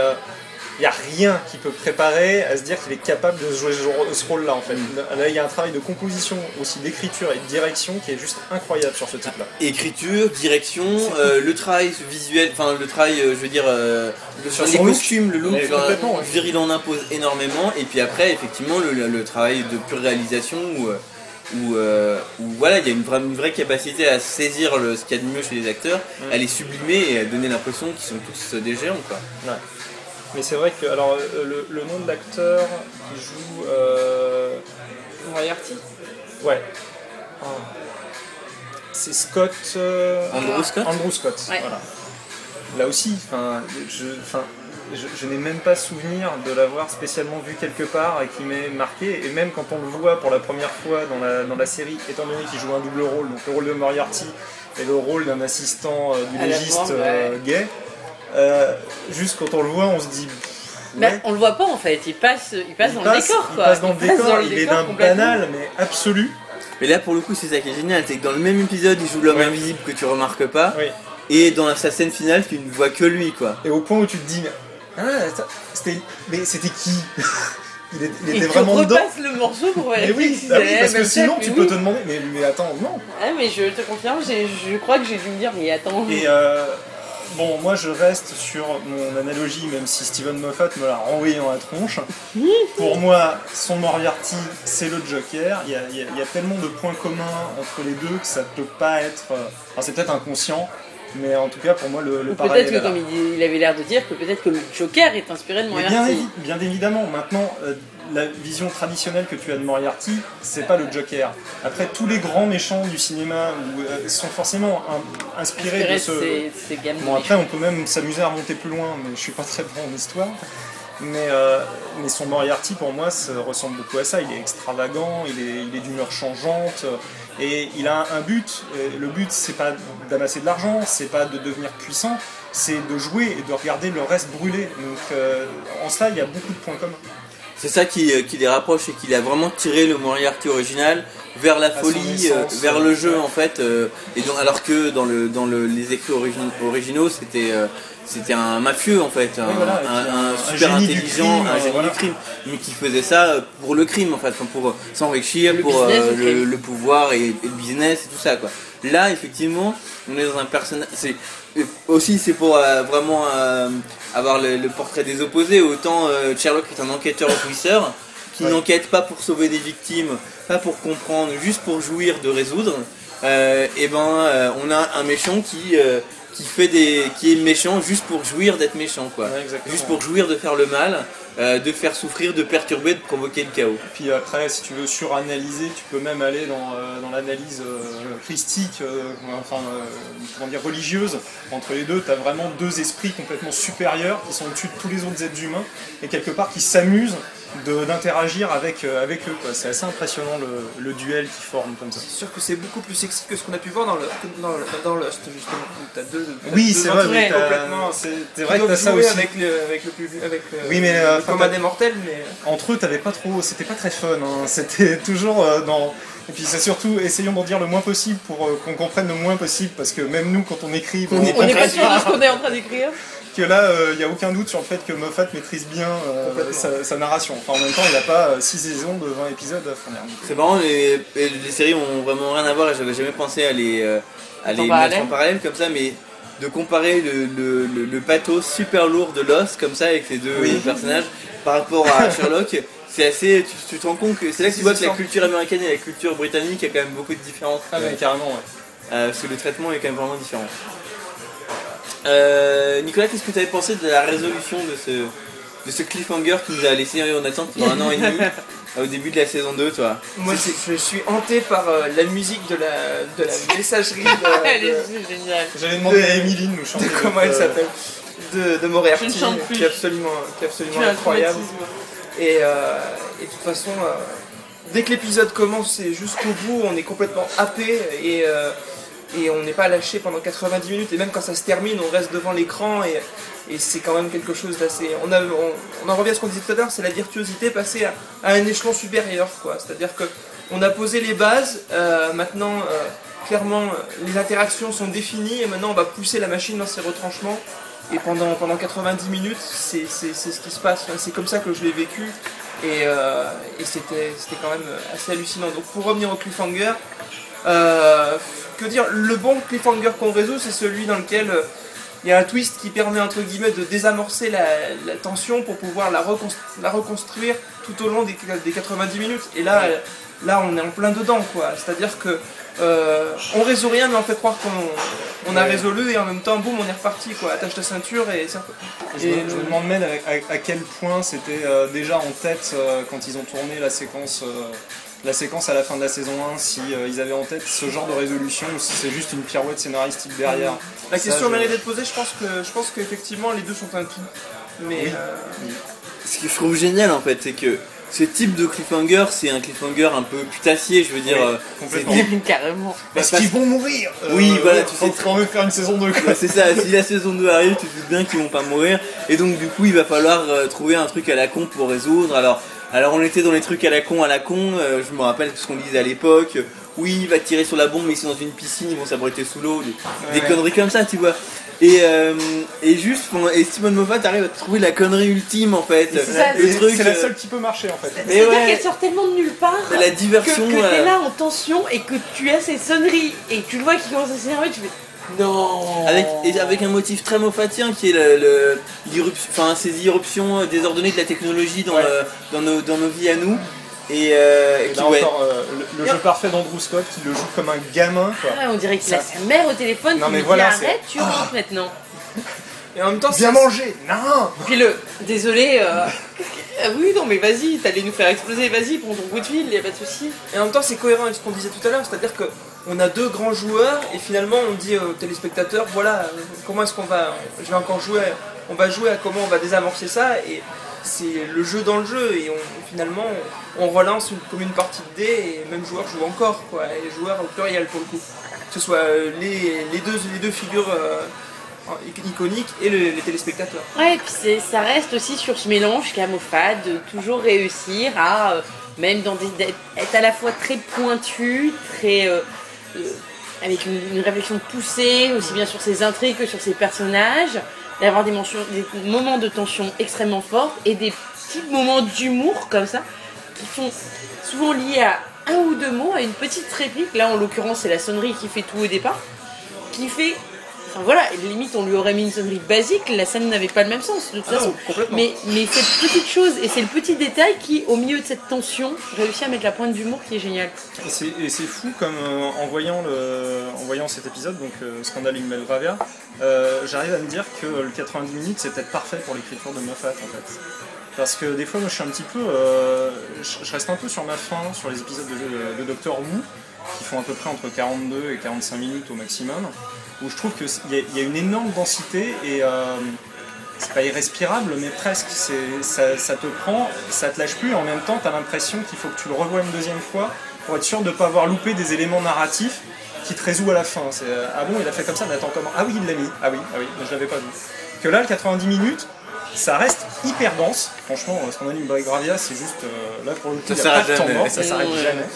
il n'y a rien qui peut préparer à se dire qu'il est capable de jouer ce, rô- ce rôle-là en fait. Là, il y a un travail de composition, aussi d'écriture et de direction qui est juste incroyable sur ce type-là. Écriture, direction, euh, le travail visuel, enfin le travail, euh, je veux dire, euh, Sur les costumes, le look, genre, ouais. je veux dire, il en impose énormément. Et puis après, effectivement, le, le- le travail de pure réalisation où, euh, où, euh, où, voilà, il y a une vraie, une vraie capacité à saisir le, ce qu'il y a de mieux chez les acteurs, à les sublimer et à donner l'impression qu'ils sont tous des géants quoi. Mais c'est vrai que, alors, euh, le, le nom de l'acteur qui joue. euh, Moriarty? Ouais. C'est Scott. euh, Andrew Scott? Andrew Scott, Ouais. voilà. Là aussi, enfin, je, enfin, je, je n'ai même pas souvenir de l'avoir spécialement vu quelque part et qui m'ait marqué. Et même quand on le voit pour la première fois dans la, dans la série, étant donné qu'il joue un double rôle, donc le rôle de Moriarty et le rôle d'un assistant euh, du légiste euh, ouais. gay, euh, juste quand on le voit, on se dit. Bah, ouais. on le voit pas en fait, il passe, il passe Il dans passe- le décor il quoi. passe dans le décor, dans le il est d'un banal mais absolu. Mais là, pour le coup, c'est ça qui est génial, c'est que dans le même épisode, il joue l'homme Ouais. invisible que tu remarques pas, Oui. et dans sa scène finale, tu ne vois que lui quoi. Et au point où tu te dis, mais, ah, c'était, mais c'était qui Il, est- il Et était tu vraiment dedans. repasses le morceau pour Mais vérifier oui, c'est oui, parce que sinon tu mais peux oui. te demander, mais, mais attends, non. Ah mais je te confirme, je crois que j'ai dû me dire, mais attends. Et euh, bon, moi je reste sur mon analogie, même si Steven Moffat me l'a renvoyé dans la tronche. Pour moi, son Moriarty, c'est le Joker. Il y, a, il y a- tellement de points communs entre les deux que ça peut pas être. euh, Enfin, c'est peut-être inconscient, mais en tout cas, pour moi, le, le peut-être que là. comme il, avait l'air de dire que peut-être que le Joker est inspiré de bien, Moriarty. évi- bien évidemment, maintenant, euh, la vision traditionnelle que tu as de Moriarty, c'est pas le Joker. Après, tous les grands méchants du cinéma euh, sont forcément in- inspirés Inspiré de ce. ces, ces Bon, après, on peut même s'amuser à remonter plus loin, mais je suis pas très bon en histoire. Mais, euh, mais son Moriarty, pour moi, ça ressemble beaucoup à ça. Il est extravagant, il est, il est d'humeur changeante, et il a un but. Et le but, c'est pas d'amasser de l'argent, c'est pas de devenir puissant, c'est de jouer et de regarder le reste brûler. Donc, euh, en cela, il y a beaucoup de points communs. C'est ça qui, euh, qui les rapproche et qui a vraiment tiré le Moriarty original vers la son folie, euh, vers euh, le jeu ouais. en fait. euh, et donc, alors que dans, le, dans le, les écrits origin- originaux, c'était euh, c'était un mafieux en fait, un, voilà, et puis un- un- un un super intelligent, crime, un euh, génie voilà. du crime, mais qui faisait ça euh, pour le crime en fait, pour s'enrichir, pour business euh, le pouvoir et, et le business et tout ça quoi. Là effectivement, on est dans un personnage. C'est euh, aussi c'est pour euh, vraiment euh, avoir le, le portrait des opposés. Autant euh, Sherlock est un enquêteur jouisseur qui Ouais. n'enquête pas pour sauver des victimes, pas pour comprendre, juste pour jouir de résoudre. et ben on a un méchant qui qui fait des qui est méchant juste pour jouir d'être méchant quoi. Ouais. Juste pour jouir de faire le mal. Euh, de faire souffrir, de perturber, de provoquer le chaos. Puis après, si tu veux suranalyser, tu peux même aller dans, euh, dans l'analyse euh, christique, enfin, comment dire, religieuse. Entre les deux, tu as vraiment deux esprits complètement supérieurs qui sont au-dessus de tous les autres êtres humains et quelque part qui s'amusent d'interagir avec, euh, avec eux. quoi. C'est assez impressionnant le, le duel qui forme comme ça. C'est sûr que c'est beaucoup plus sexy que ce qu'on a pu voir dans, le, dans, le- dans Lost, justement. où T'as deux, Oui, c'est vrai, mais complètement. c'est vrai que t'as ça aussi. Avec le, avec le public, avec le, Oui, mais, le euh, des mortels, mais. entre eux, t'avais pas trop, c'était pas très fun. hein. C'était toujours euh, dans. Et puis c'est surtout, essayons d'en dire le moins possible pour euh, qu'on comprenne le moins possible, parce que même nous, quand on écrit, On est On n'est pas sûr de ce qu'on est en train d'écrire. Que là, il n'y a aucun doute sur le fait que Moffat maîtrise bien euh, sa, sa narration. Enfin, en même temps, il n'a pas 6 saisons de 20 épisodes à fournir. C'est marrant, les, les séries ont vraiment rien à voir et j'avais jamais pensé à les, euh, à En les parallèle. mettre en parallèle comme ça, mais de comparer le, le, le- le pathos super lourd de Lost comme ça avec ces deux Oui. personnages par rapport à Sherlock, c'est assez. Tu, tu te rends compte que c'est là que tu vois que la culture américaine et la culture britannique, il y a quand même beaucoup de différences. Ah, carrément, ouais. Euh, parce que le traitement est quand même vraiment différent. Euh, Nicolas, qu'est-ce que tu avais pensé de la résolution de ce, de ce cliffhanger qui nous a laissé en attente pendant un an et demi au début de la saison 2, toi? Moi, je suis hanté par euh, la musique de la, de la messagerie de, Elle est de- géniale. J'allais demander De- à Emily de nous chanter. de comment elle euh, s'appelle de, de Moriarty, Je ne chante plus. qui est absolument, qui est incroyable. Et, euh, et de toute façon, euh, dès que l'épisode commence, c'est jusqu'au bout, on est complètement happé et, euh, et on n'est pas lâché pendant 90 minutes. Et même quand ça se termine, on reste devant l'écran et, c'est quand même quelque chose d'assez. On, on, en revient à ce qu'on disait tout à l'heure, c'est la virtuosité passée à, à un échelon supérieur. quoi. C'est-à-dire que on a posé les bases, euh, maintenant. euh, Clairement, les interactions sont définies et maintenant on va pousser la machine dans ses retranchements. Et pendant, pendant 90 minutes, c'est c'est- c'est ce qui se passe. C'est comme ça que je l'ai vécu. Et, euh, c'était quand même assez hallucinant. Donc pour revenir au cliffhanger, que dire Le bon cliffhanger qu'on résout, c'est celui dans lequel euh, il y a un twist qui permet entre guillemets de désamorcer la, la tension pour pouvoir la, reconst- la reconstruire tout au long des, des 90 minutes. Et là, euh, là, on est en plein dedans, quoi. C'est-à-dire que euh, on résout rien, mais on fait croire qu'on on a Ouais. résolu et en même temps, boum, on est reparti, quoi. Attache ta ceinture et ça. Je me, je me demande même à, à- à quel point c'était euh, déjà en tête euh, quand ils ont tourné la séquence, euh, la séquence à la fin de la saison 1, si euh, ils avaient en tête ce genre de résolution ou si c'est juste une pirouette scénaristique derrière. La question je- mérite d'être posée. Je pense que je pense qu'effectivement les deux sont un tout. Mais Oui. euh, Ce que je trouve génial en fait, c'est que ce type de cliffhanger, c'est un cliffhanger un peu putassier, je veux dire. Oui, euh, complètement. c'est- Carrément. Est-ce parce- qu'ils vont mourir Oui, voilà, tu sais quand même faire une saison 2 quoi. Ouais, c'est ça, si la saison 2 arrive, tu te doutes bien qu'ils vont pas mourir. Et donc, du coup, il va falloir euh, trouver un truc à la con pour résoudre. Alors, alors on était dans les trucs à la con, à la con. euh, je me rappelle ce qu'on disait à l'époque. Oui, il va tirer sur la bombe, mais ils sont dans une piscine, ils vont s'abriter sous l'eau. Des, des Ouais. conneries comme ça, tu vois. Et, euh, et juste, et Simon Moffat arrive à trouver la connerie ultime en fait. c'est ça, le Et truc, C'est la euh, seule qui peut marcher en fait. C'est-à-dire ouais. qu'elle sort tellement de nulle part la que, diversion. que euh, t'es là en tension et que tu as ces sonneries et tu le vois qui commence à s'énerver, tu fais non. Avec, et avec un motif très moffatien qui est le, enfin, ces irruptions désordonnées de la technologie dans, Ouais. le- dans, nos, dans nos vies à nous. Et, euh, Et qui, là ouais, encore, euh, le, le jeu parfait d'Andrew Scott qui le joue comme un gamin quoi. Ah, on dirait qu'il a sa mère au téléphone Non, qui mais lui voilà, dit arrête, tu rentres maintenant. et en même temps, Bien manger Non Puis le désolé, euh, ah oui, non, mais vas-y, t'allais nous faire exploser, vas-y, prends ton coup de fil, y a pas de souci. Et en même temps, c'est cohérent avec ce qu'on disait tout à l'heure, c'est-à-dire que on a deux grands joueurs et finalement on dit aux téléspectateurs voilà comment est-ce qu'on va je vais encore jouer on va jouer à comment on va désamorcer ça et c'est le jeu dans le jeu et finalement on relance une, comme une partie de dés et même joueur joue encore quoi et les joueurs au pluriel pour le coup que ce soit euh, les, deux figures euh, iconiques et le- les téléspectateurs Ouais, et puis ça reste aussi sur ce mélange Moffat de toujours réussir à, euh, même dans des, être à la fois très pointu, très. Avec une, réflexion poussée, aussi bien sur ses intrigues que sur ses personnages, d'avoir des, moments de tension extrêmement forts et des petits moments d'humour comme ça, qui sont souvent liés à un ou deux mots, à une petite réplique. Là, en l'occurrence, c'est la sonnerie qui fait tout au départ, qui fait. Enfin voilà, limite on lui aurait mis une sonnerie basique, la scène n'avait pas le même sens de toute Ah non, façon. complètement. Mais, mais cette petite chose et c'est le petit détail qui, au milieu de cette tension, réussit à mettre la pointe d'humour qui est géniale. Et c'est- fou comme euh, en, voyant le, en voyant cet épisode, donc euh, Scandale in Belgravia, euh, j'arrive à me dire que le 90 minutes c'est peut-être parfait pour l'écriture de Moffat en fait. Parce que des fois, moi, je suis un petit peu. euh, je reste un peu sur ma faim sur les épisodes de, de Doctor Who, qui font à peu près entre 42 et 45 minutes au maximum, où je trouve qu'il y, a- y a une énorme densité et. euh, c'est pas irrespirable, mais presque. Ça, ça te prend, ça te lâche plus, et en même temps, tu as l'impression qu'il faut que tu le revoies une deuxième fois pour être sûr de ne pas avoir loupé des éléments narratifs qui te résout à la fin. C'est, euh, ah bon, il a fait comme ça, mais attends, comment? Ah oui, il l'a mis. Ah oui, ah oui, je l'avais pas vu. Que là, le 90 minutes, ça reste hyper dense. Franchement, euh, ce qu'on anime Break Gravia, c'est juste. euh, là, pour le coup, Ça a s'arrête pas de temps jamais. ça s'arrête jamais.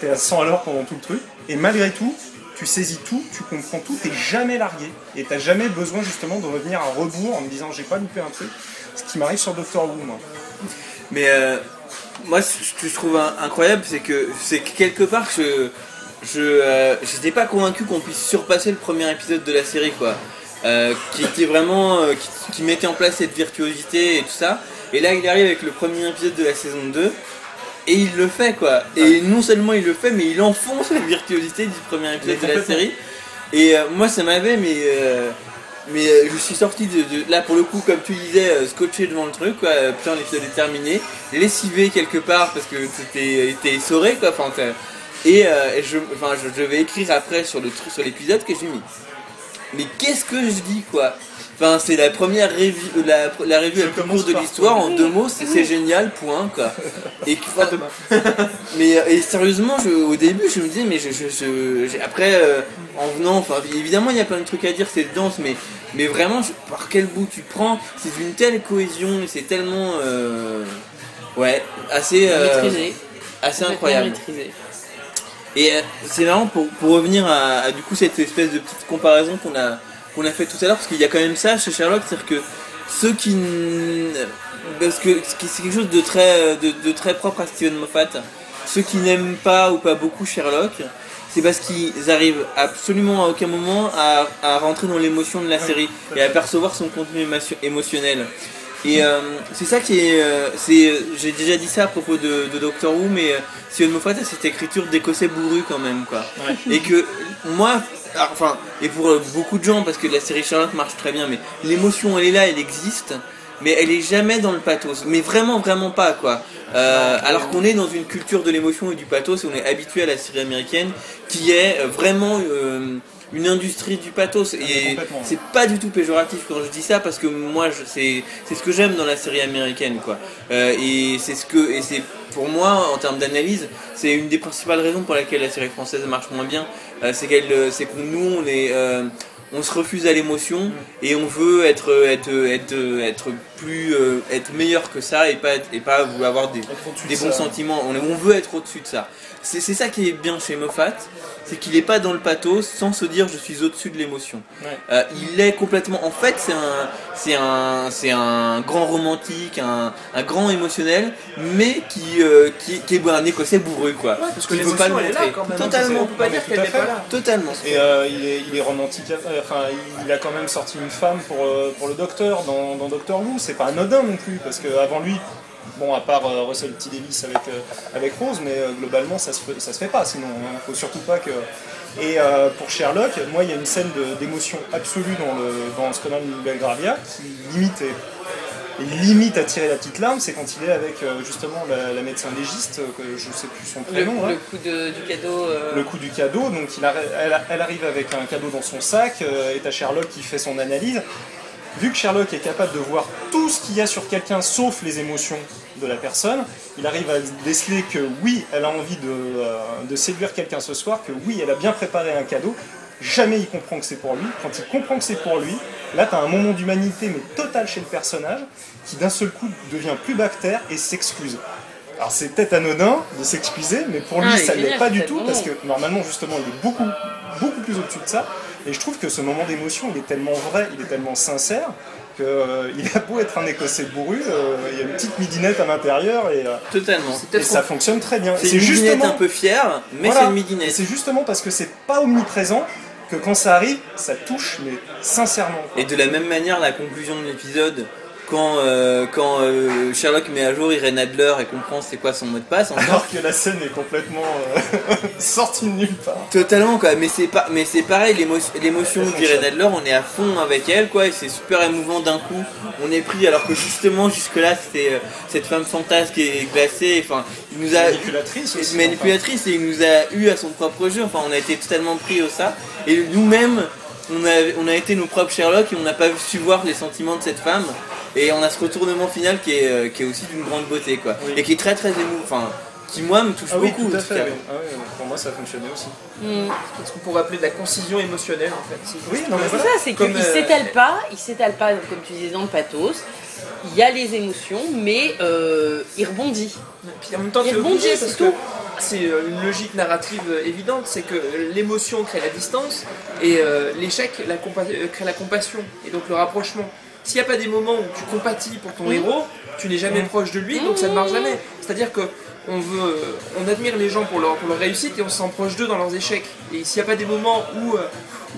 T'es à 100 à l'heure pendant tout le truc. Et malgré tout, tu saisis tout, tu comprends tout, t'es jamais largué. Et t'as jamais besoin justement de revenir à rebours en me disant j'ai pas loupé un truc. Ce qui m'arrive sur Doctor Who, moi. Mais euh, moi, ce que je trouve in- incroyable, c'est que c'est que quelque part, je je euh, pas convaincu qu'on puisse surpasser le premier épisode de la série, quoi. Euh, qui était vraiment qui mettait en place cette virtuosité et tout ça. Et là, il arrive avec le premier épisode de la saison 2 et il le fait, quoi. Et non seulement il le fait, mais il enfonce la virtuosité du premier épisode de la série. Et euh, moi, ça m'avait, mais euh, mais euh, je suis sorti de, de- là pour le coup, comme tu disais, scotché devant le truc, quoi. Putain, l'épisode est terminé, lessivé quelque part parce que c'était était essoré, quoi. Enfin, et et je, enfin, je, je vais écrire après sur le truc, sur l'épisode que j'ai mis. Mais qu'est-ce que je dis, quoi? Enfin, c'est la première revue, la, la revue la plus courte de l'histoire toi. en deux mots, c'est génial, point, quoi. Et que- mais euh, et sérieusement, je- au début, je me disais, mais je, je- je- après, euh, en venant, enfin, évidemment, il y a plein de trucs à dire, c'est dense, mais, mais vraiment, je- par quel bout tu prends C'est d'une telle cohésion, c'est tellement, euh, ouais, assez, euh, Maîtrisé. assez incroyable. maîtrisé. Et c'est marrant pour, pour revenir à, à, du coup cette espèce de petite comparaison qu'on a qu'on a fait tout à l'heure parce qu'il y a quand même ça chez Sherlock, c'est-à-dire que ceux qui parce que c'est quelque chose de très propre à Steven Moffat, ceux qui n'aiment pas ou pas beaucoup Sherlock, c'est parce qu'ils arrivent absolument à aucun moment à, rentrer dans l'émotion de la série et à percevoir son contenu émotion- émotionnel. Et euh, c'est ça qui est. euh, c'est, j'ai déjà dit ça à propos de, de Doctor Who, mais Steven Moffat a cette écriture d'écossais bourru quand même, quoi. Et que moi, alors, enfin, et pour euh, beaucoup de gens, parce que la série Charlotte marche très bien, mais l'émotion elle est là, elle existe, mais elle est jamais dans le pathos. Mais vraiment, vraiment pas, quoi. Alors qu'on est dans une culture de l'émotion et du pathos, et on est habitué à la série américaine, qui est vraiment. Une industrie du pathos et complètement. c'est pas du tout péjoratif quand je dis ça parce que moi c'est ce que j'aime dans la série américaine quoi Euh, et c'est ce que et c'est pour moi en termes d'analyse c'est une des principales raisons pour laquelle la série française marche moins bien Euh, c'est qu'elle euh, c'est que nous on est euh, on se refuse à l'émotion et on veut être être être être plus être meilleur que ça et pas et pas avoir des des de bons ça. sentiments. On, on veut être au-dessus de ça. C'est ça qui est bien chez Moffat, c'est qu'il n'est pas dans le pathos sans se dire je suis au-dessus de l'émotion. Ouais. Euh, il est complètement. En fait, c'est un, c'est un, c'est un grand romantique, un, un grand émotionnel, mais qui, euh, qui, qui est un écossais bourreux quoi. parce que Qui veut pas le est là montrer. quand même. Totalement. On peut pas dire qu'elle n'est pas là. Totalement. Et euh, il, est, il est romantique, enfin il a quand même sorti une femme pour, pour le docteur dans, dans Doctor Who, c'est pas anodin non plus, parce qu'avant lui, bon à part euh, Russell T. Davis avec, euh, avec Rose, mais euh, globalement ça se, fait, ça se fait pas sinon, il faut surtout pas que... Et euh, pour Sherlock, moi il y a une scène d'émotion absolue dans, le, dans ce qu'on a de Belgravia qui limite, et, et limite à tirer la petite larme, c'est quand il est avec euh, justement la, la médecin légiste, euh, que je sais plus son prénom. le coup de- du cadeau. le coup du cadeau. Donc il elle, elle arrive avec un cadeau dans son sac et t'as Sherlock qui fait son analyse. Vu que Sherlock est capable de voir tout ce qu'il y a sur quelqu'un sauf les émotions de la personne, il arrive à déceler que oui, elle a envie de, euh, de séduire quelqu'un ce soir, que oui, elle a bien préparé un cadeau. Jamais il comprend que c'est pour lui. Quand il comprend que c'est pour lui, là t'as un moment d'humanité mais total chez le personnage qui d'un seul coup devient plus bactère et s'excuse. Alors c'est peut-être anodin de s'excuser, mais pour lui Ah, ça ne l'est pas du tout parce que normalement justement il est beaucoup beaucoup plus au-dessus de ça et je trouve que ce moment d'émotion il est tellement vrai il est tellement sincère que euh, a beau être un écossais bourru euh, il y a une petite midinette à l'intérieur et, euh, Totalement. et ça fonctionne très bien C'est une midinette justement un peu fière, mais voilà, c'est une et midinette. c'est justement parce que c'est pas omniprésent que quand ça arrive ça touche mais sincèrement quoi. Et de la même manière, la conclusion de l'épisode, quand, euh, quand euh, Sherlock met à jour Irene Adler et comprend c'est quoi son mot de passe. encore. Alors que la scène est complètement euh, sortie de nulle part. Totalement quoi, mais c'est pas, mais c'est pareil, l'émo- l'émotion d'Irene. Adler, on est à fond avec elle quoi, et c'est super émouvant d'un coup. On est pris alors que justement jusque là c'était cette femme fantasque et glacée, enfin il nous a Manipulatrice aussi. manipulatrice et il nous a eu à son propre jeu. Enfin, on a été totalement pris au ça. Et nous-mêmes, on a, on a été nos propres Sherlock et on n'a pas su voir les sentiments de cette femme. Et on a ce retournement final qui est, euh, qui est aussi d'une grande beauté, quoi. Oui. Et qui est très très émouvant. Enfin, qui moi me touche Ah oui, beaucoup. tout à en tout fait. cas. oui. Ah oui, pour moi, ça fonctionnait aussi. Hmm. Ce qu'on pourrait appeler de la concision émotionnelle en fait. C'est Oui, non, mais C'est voilà. ça, c'est qu'il euh, s'étale pas, il s'étale pas, donc, comme tu disais, dans le pathos. Il y a les émotions, mais euh, il rebondit. Puis en même temps, Il rebondit, c'est parce que tout. c'est une logique narrative évidente, c'est que l'émotion crée la distance et euh, l'échec crée la compassion et donc le rapprochement. S'il n'y a pas des moments où tu compatis pour ton Mhm. héros, tu n'es jamais proche de lui, donc ça ne marche jamais. C'est-à-dire que on veut, on admire les gens pour leur, pour leur réussite et on se sent proche d'eux dans leurs échecs. Et s'il n'y a pas des moments où, euh,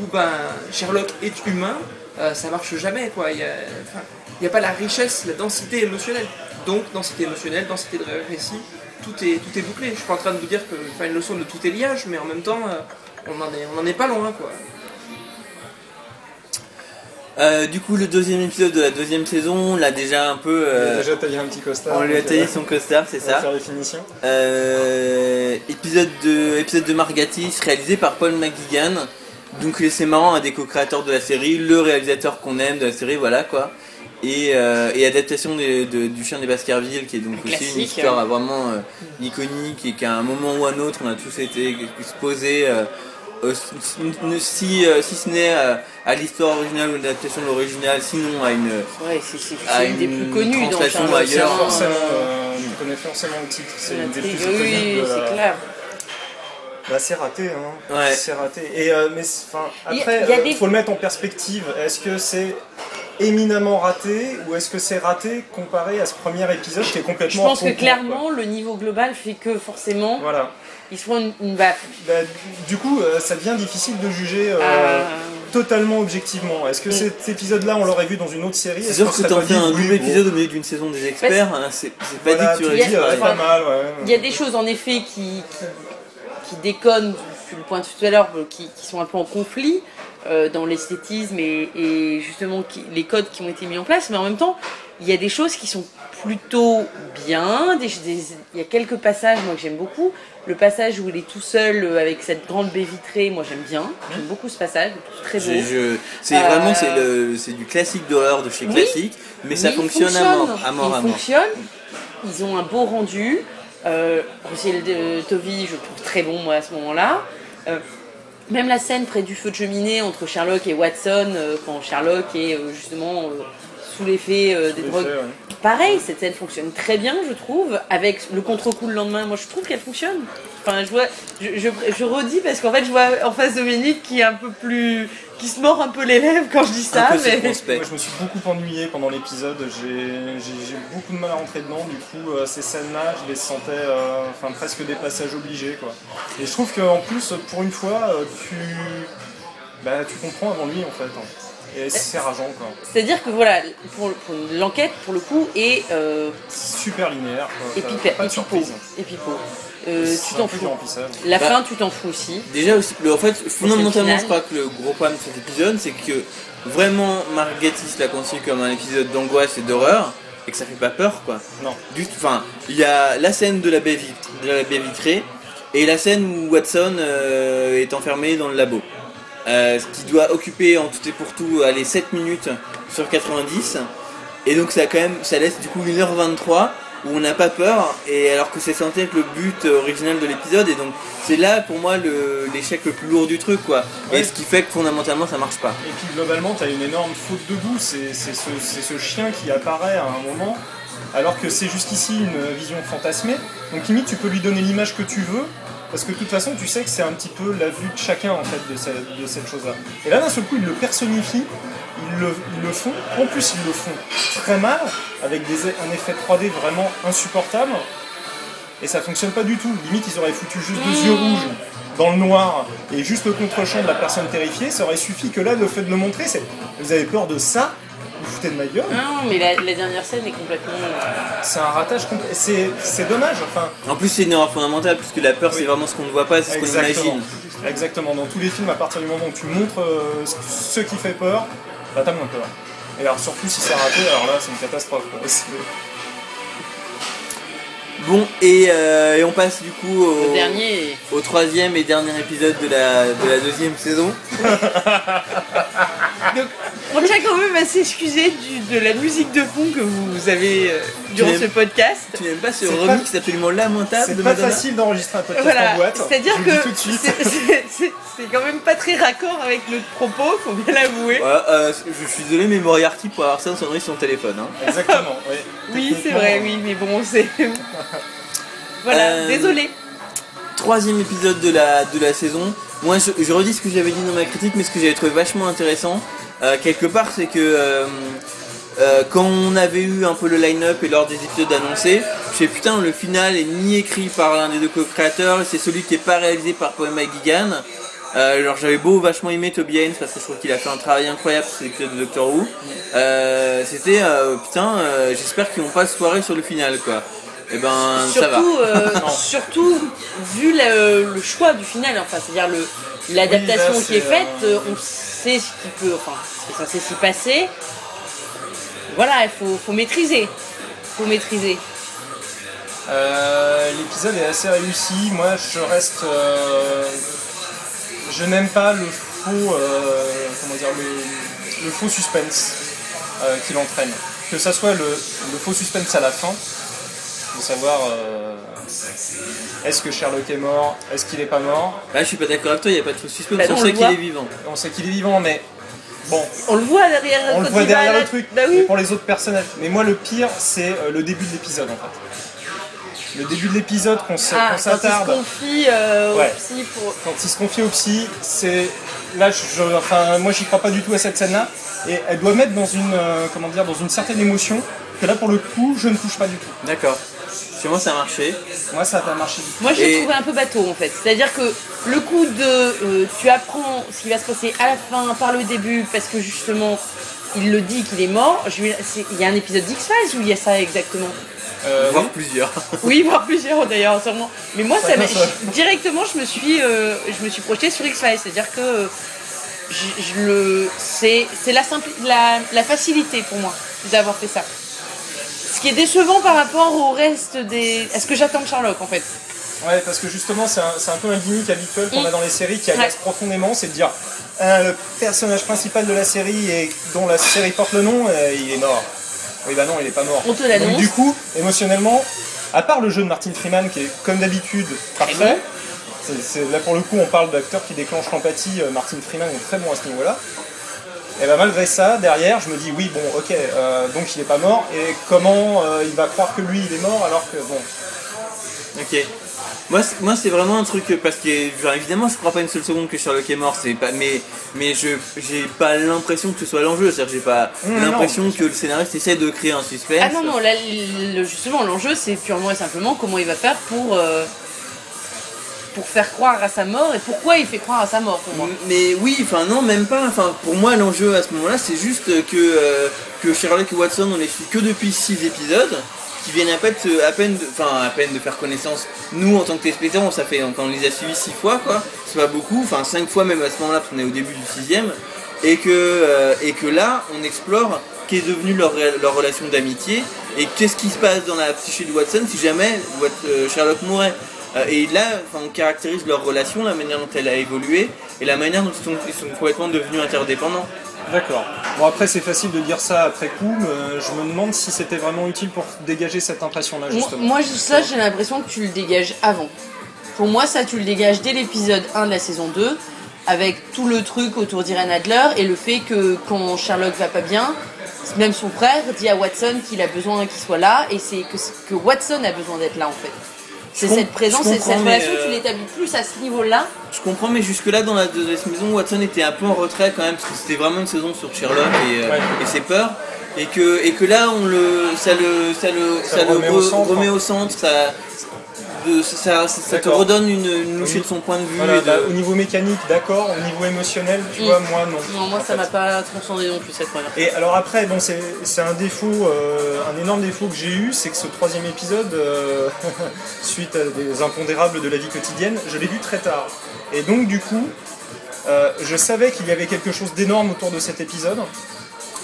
où ben, Sherlock est humain, euh, ça marche jamais quoi. Il n'y a, enfin, pas la richesse, la densité émotionnelle. Donc densité émotionnelle, densité de ré- récit, tout est, tout est bouclé. Je suis pas en train de vous dire que enfin une leçon de tout est liage, mais en même temps, euh, on en est, on en est pas loin quoi. Euh, du coup, le deuxième épisode de la deuxième saison, on l'a déjà un peu. Il a euh, déjà taillé un petit costard. on lui a taillé euh, son costard, c'est on ça. faire les finitions. Euh, épisode de épisode de Margatis réalisé par Paul McGuigan. Donc c'est marrant, un des co-créateurs de la série, le réalisateur qu'on aime de la série, voilà quoi. Et, euh, et adaptation de- du chien des Baskerville, qui est donc aussi une histoire euh, vraiment euh, iconique et qu'à un moment ou un autre, on a tous été exposés, euh, si, si, euh, si ce n'est euh, à l'histoire originale ou une adaptation de l'original, sinon à une Ouais, c'est c'est- c'est une des plus connues dans Charlotte. ailleurs. Forcément, euh, je connais forcément le titre. C'est une des plus iconiques Oui, de la- c'est clair. Bah, c'est raté, hein. Ouais. C'est raté. Et euh, mais enfin, après, il des- faut le mettre en perspective. Est-ce que c'est éminemment raté ou est-ce que c'est raté comparé à ce premier épisode qui est Je complètement pense hors que clairement, le niveau global fait que forcément. Voilà. Ils se font une, une baffe. Bah, du coup, euh, ça devient difficile de juger euh, Euh, totalement objectivement. Est-ce que Mm. cet épisode-là, on l'aurait vu dans une autre série? C'est sûr que serait t'en fais un double épisode au milieu d'une saison des experts, hein, c'est pas voilà, dit que tu dit. pareil. pas mal, ouais. Il y a des choses en effet qui, qui, qui déconnent, tu le pointes tout à l'heure, qui, qui sont un peu en conflit euh, dans l'esthétisme et, et justement qui- les codes qui ont été mis en place, mais en même temps, il y a des choses qui sont plutôt bien. des- des- il y a quelques passages moi que j'aime beaucoup. Le passage où il est tout seul euh, avec cette grande baie vitrée, moi j'aime bien. J'aime beaucoup ce passage, très beau. C'est Euh, vraiment c'est le- c'est du classique d'horreur de chez Oui. classique, mais ça fonctionne, à mort, à mort, il à mort. fonctionne. Ils ont un beau rendu. Euh, Russell de Tovey, je trouve très bon moi à ce moment-là. Euh, même la scène près du feu de cheminée entre Sherlock et Watson, euh, quand Sherlock est euh, justement euh, sous l'effet euh, des drogues. ouais. Pareil, cette scène fonctionne très bien, je trouve, avec le contre-coup le lendemain. Moi, je trouve qu'elle fonctionne. Enfin, je vois, je, je, je redis parce qu'en fait, je vois en face Dominique qui est un peu plus, qui se mord un peu les lèvres quand je dis ça, Un peu mais. Moi, je me suis beaucoup ennuyé pendant l'épisode. J'ai j'ai- j'ai eu beaucoup de mal à rentrer dedans. Du coup, euh, ces scènes-là, je les sentais euh, enfin, presque des passages obligés. Quoi. Et je trouve qu'en plus, pour une fois, euh, tu, bah, tu comprends avant lui en fait. hein. Et c'est rageant. Quoi. C'est-à-dire que voilà, pour, pour l'enquête, pour le coup, est euh, Super linéaire. Quoi. surprise. épipo. Euh, C'est tu t'en fous. La Bah, fin, tu t'en fous aussi. Déjà aussi, le- en fait, fondamentalement, je crois que le gros problème de cet épisode, c'est que vraiment Margatis l'a conçu comme un épisode d'angoisse et d'horreur, et que ça fait pas peur, quoi. Non. Du, enfin, il y a la scène de la baie, vit- de la baie vitrée et la scène où Watson euh, est enfermé dans le labo. Euh, qui doit occuper en tout et pour tout aller 7 minutes sur 90. Et donc ça, quand même, ça laisse du coup 1h23 où on n'a pas peur, et alors que c'est censé être le but original de l'épisode, et donc c'est là pour moi l'échec le plus lourd du truc, quoi. Ouais. Et ce qui fait que fondamentalement ça marche pas. Et puis globalement, tu as une énorme faute de goût. C'est ce, ce chien qui apparaît à un moment, alors que c'est jusqu'ici une vision fantasmée. Donc limite, tu peux lui donner l'image que tu veux, parce que de toute façon, tu sais que c'est un petit peu la vue de chacun en fait de cette, chose-là. Et là, d'un seul coup, ils le personnifient, ils le, font. En plus, ils le font très mal, avec des, un effet 3D vraiment insupportable. Et ça fonctionne pas du tout. Limite, ils auraient foutu juste deux yeux rouges dans le noir et juste le contre-champ de la personne terrifiée, ça aurait suffi que là, le fait de le montrer, c'est vous avez peur de ça Vous foutez de ma gueule Non, mais la, la dernière scène est complètement. euh, C'est un ratage complet. C'est c'est dommage, enfin. En plus, c'est une erreur fondamentale, puisque la peur, c'est vraiment ce qu'on ne voit pas, c'est ce qu'on Exactement. imagine. Exactement. Dans tous les films, à partir du moment où tu montres euh, ce qui fait peur, bah t'as moins peur. Et alors surtout si c'est raté, alors là c'est une catastrophe. quoi. Bon, et, euh, et on passe du coup au, dernier. au troisième et dernier épisode de la, de la deuxième saison. Donc, on tient quand même à s'excuser du- de la musique de fond que vous avez euh, durant ce podcast. Tu n'aimes pas ce C'est remix absolument lamentable C'est pas Madonna facile d'enregistrer un podcast Voilà, en boîte. c'est-à-dire je vous le dis que tout de suite. c'est- c'est c'est- c'est quand même pas très raccord avec notre propos, faut bien l'avouer. Euh, je suis désolé, mais Moriarty pour avoir ça sonnerie sur son téléphone. Hein. Exactement. oui. Oui, c'est vrai, oui, mais bon, c'est. voilà, Euh, désolé. Troisième épisode de la, de la saison. Moi, je, je redis ce que j'avais dit dans ma critique, mais ce que j'avais trouvé vachement intéressant, euh, quelque part, c'est que euh, euh, quand on avait eu un peu le line-up et lors des épisodes annoncés, je fais putain, le final est ni écrit par l'un des deux co-créateurs, c'est celui qui est pas réalisé par McGuigan. Euh, alors j'avais beau vachement aimer Toby Haynes parce que je trouve qu'il a fait un travail incroyable sur cet épisode de Doctor Who. Euh, C'était euh, putain, j'espère qu'ils vont pas se soirer sur le final quoi. Et ben ça va. Surtout, surtout vu le, le choix du final, enfin, c'est-à-dire le- l'adaptation Oui, qui est faite, euh, on sait ce qui peut, enfin, ce qui est censé s'y passer. Voilà, il faut, faut maîtriser. Faut maîtriser. Euh, L'épisode est assez réussi. Moi, je reste. euh, je n'aime pas le faux. comment dire le, le faux suspense qu'il entraîne. Que ça soit le, le faux suspense à la fin, de savoir est-ce que Sherlock est mort, est-ce qu'il est pas mort? Là je suis pas d'accord avec toi, il n'y a pas de faux Bah on on sait qu'il est vivant. On sait qu'il est vivant, mais bon, On le voit derrière. on le voit il va à derrière la- le truc. Bah Mais oui. pour les autres personnages. Mais moi, le pire, c'est euh, le début de l'épisode en fait. Le début de l'épisode qu'on s- Ah, quand il se s'attarde. confie euh, Ouais. au psy pour. quand il se confie au psy, c'est là, je, je- enfin, moi, j'y crois pas du tout à cette scène-là, et elle doit mettre dans une, euh, comment dire, dans une certaine émotion que là, pour le coup, je ne touche pas du tout. D'accord. Chez moi ça a marché. Moi, ça n'a pas marché du tout. Moi, je l'ai Et- trouvé un peu bateau en fait. C'est-à-dire que le coup de euh, tu apprends ce qui va se passer à la fin par le début parce que justement il le dit qu'il est mort. Je lui- c'est- Il y a un épisode d'X-Files où il y a ça exactement. Euh, Voire oui. plusieurs. Oui, voire plusieurs d'ailleurs, sûrement. Mais moi, ça m'a- je- directement, je me suis, euh, je me suis projetée sur X-Files. C'est-à-dire que euh, je, je le, c'est, c'est la, simpli- la, la facilité pour moi d'avoir fait ça. Ce qui est décevant par rapport au reste des. à ce que j'attends de Sherlock en fait. Ouais, parce que justement, c'est un, c'est un peu un gimmick habituel qu'on Mm. a dans les séries qui agace profondément, c'est de dire euh, le personnage principal de la série et dont la série porte le nom, euh, il est mort. Oui, bah non, il est pas mort. On te. Donc, du coup, émotionnellement, à part le jeu de Martin Freeman qui est comme d'habitude parfait, c'est- là pour le coup, on parle d'acteur qui déclenche l'empathie. euh, Martin Freeman est très bon à ce niveau-là. Et bah malgré ça, derrière, je me dis oui, bon, ok, euh, donc il est pas mort. Et comment euh, il va croire que lui, il est mort alors que bon, Ok. Moi, c'est- moi c'est vraiment un truc euh, parce que genre, évidemment je crois pas une seule seconde que Sherlock est mort, c'est pas mais mais je j'ai pas l'impression que ce soit l'enjeu, c'est-à-dire que j'ai pas Mmh, l'impression non. que le scénariste essaie de créer un suspense. Ah non, non, là, justement, l'enjeu, c'est purement et simplement comment il va faire pour, euh, pour faire croire à sa mort et pourquoi il fait croire à sa mort pour moi. Mais oui, enfin non, même pas. Enfin, pour moi, l'enjeu à ce moment-là, c'est juste que, euh, que Sherlock et Watson, on les suit que depuis 6 épisodes, qui viennent à peine, de- à peine, de, enfin, à peine de faire connaissance. Nous, en tant que téléspectateurs, ça fait, on les a suivis 6 fois, quoi. C'est pas beaucoup, enfin 5 fois même à ce moment-là, parce qu'on est au début du sixième. Et que, euh, et que là, on explore qu'est devenue leur, leur relation d'amitié et qu'est-ce qui se passe dans la psyché de Watson si jamais euh, Sherlock mourait. Euh, et là, enfin, on caractérise leur relation, la manière dont elle a évolué et la manière dont ils sont, ils sont complètement devenus interdépendants. D'accord. Bon après c'est facile de dire ça après coup, mais euh, je me demande si c'était vraiment utile pour dégager cette impression-là Moi, justement. moi, ça, j'ai l'impression que tu le dégages avant. Pour moi, ça, tu le dégages dès l'épisode 1 de la saison 2, avec tout le truc autour d'Irene Adler et le fait que quand Sherlock va pas bien, même son frère dit à Watson qu'il a besoin qu'il soit là et c'est que, que Watson a besoin d'être là en fait. C'est cette présence, comprends, cette relation, euh, tu l'établis plus à ce niveau-là. Je comprends, mais jusque-là, dans la deuxième saison, Watson était un peu en retrait quand même, parce que c'était vraiment une saison sur Sherlock et, euh, Ouais. et ses peurs. Et que, et que là, on le, ça le, ça le, Ça ça le le remet au re- centre. remet au centre, ça, de, ça, ça- ça te redonne une, une de son point de vue. Voilà, et de- bah, au niveau mécanique, d'accord. Au niveau émotionnel, tu Mm. vois, moi non. Non, moi ça m'a pas transcendé non plus cette première. Et alors après, bon, c'est un défaut, euh, un énorme défaut que j'ai eu, c'est que ce troisième épisode, euh, suite à des impondérables de la vie quotidienne, je l'ai vu très tard. Et donc du coup, euh, je savais qu'il y avait quelque chose d'énorme autour de cet épisode.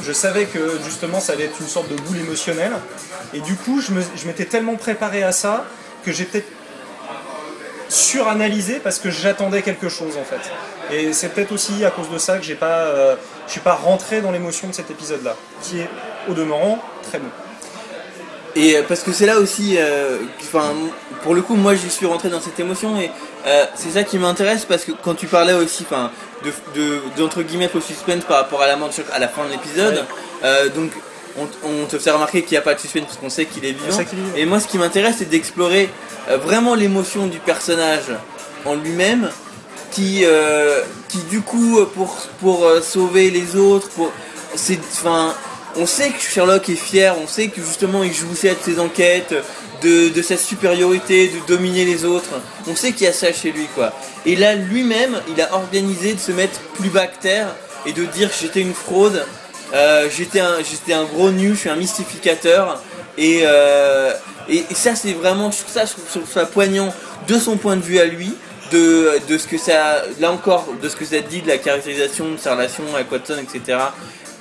Je savais que justement ça allait être une sorte de boule émotionnelle. Et du coup, je m'étais tellement préparé à ça que j'ai peut-être suranalysé parce que j'attendais quelque chose en fait. Et c'est peut-être aussi à cause de ça que j'ai pas, euh, je suis pas rentré dans l'émotion de cet épisode-là, qui est au demeurant très bon. Et euh, parce que c'est là aussi, euh, enfin, pour le coup, moi, j'y suis rentré dans cette émotion et euh, c'est ça qui m'intéresse parce que quand tu parlais aussi, enfin, de, de, d'entre guillemets faux suspense par rapport à la mort à la fin de l'épisode, euh, donc on, on te fait remarquer qu'il n'y a pas de suspense parce qu'on sait qu'il est vivant. est. Et moi, ce qui m'intéresse, c'est d'explorer euh, vraiment l'émotion du personnage en lui-même, qui, euh, qui du coup, pour, pour euh, sauver les autres, pour, c'est, enfin, on sait que Sherlock est fier, on sait que justement il jouissait de ses enquêtes, de, de sa supériorité, de dominer les autres. On sait qu'il y a ça chez lui, quoi. Et là, lui-même, il a organisé de se mettre plus bas que terre et de dire que j'étais une fraude, euh, j'étais un, gros nul, je suis un mystificateur. Et, euh, et, ça, c'est vraiment, je trouve ça, je trouve- ça poignant de son point de vue à lui. De, de ce que ça, là encore, de ce que ça dit de la caractérisation de sa relation avec Watson, etc.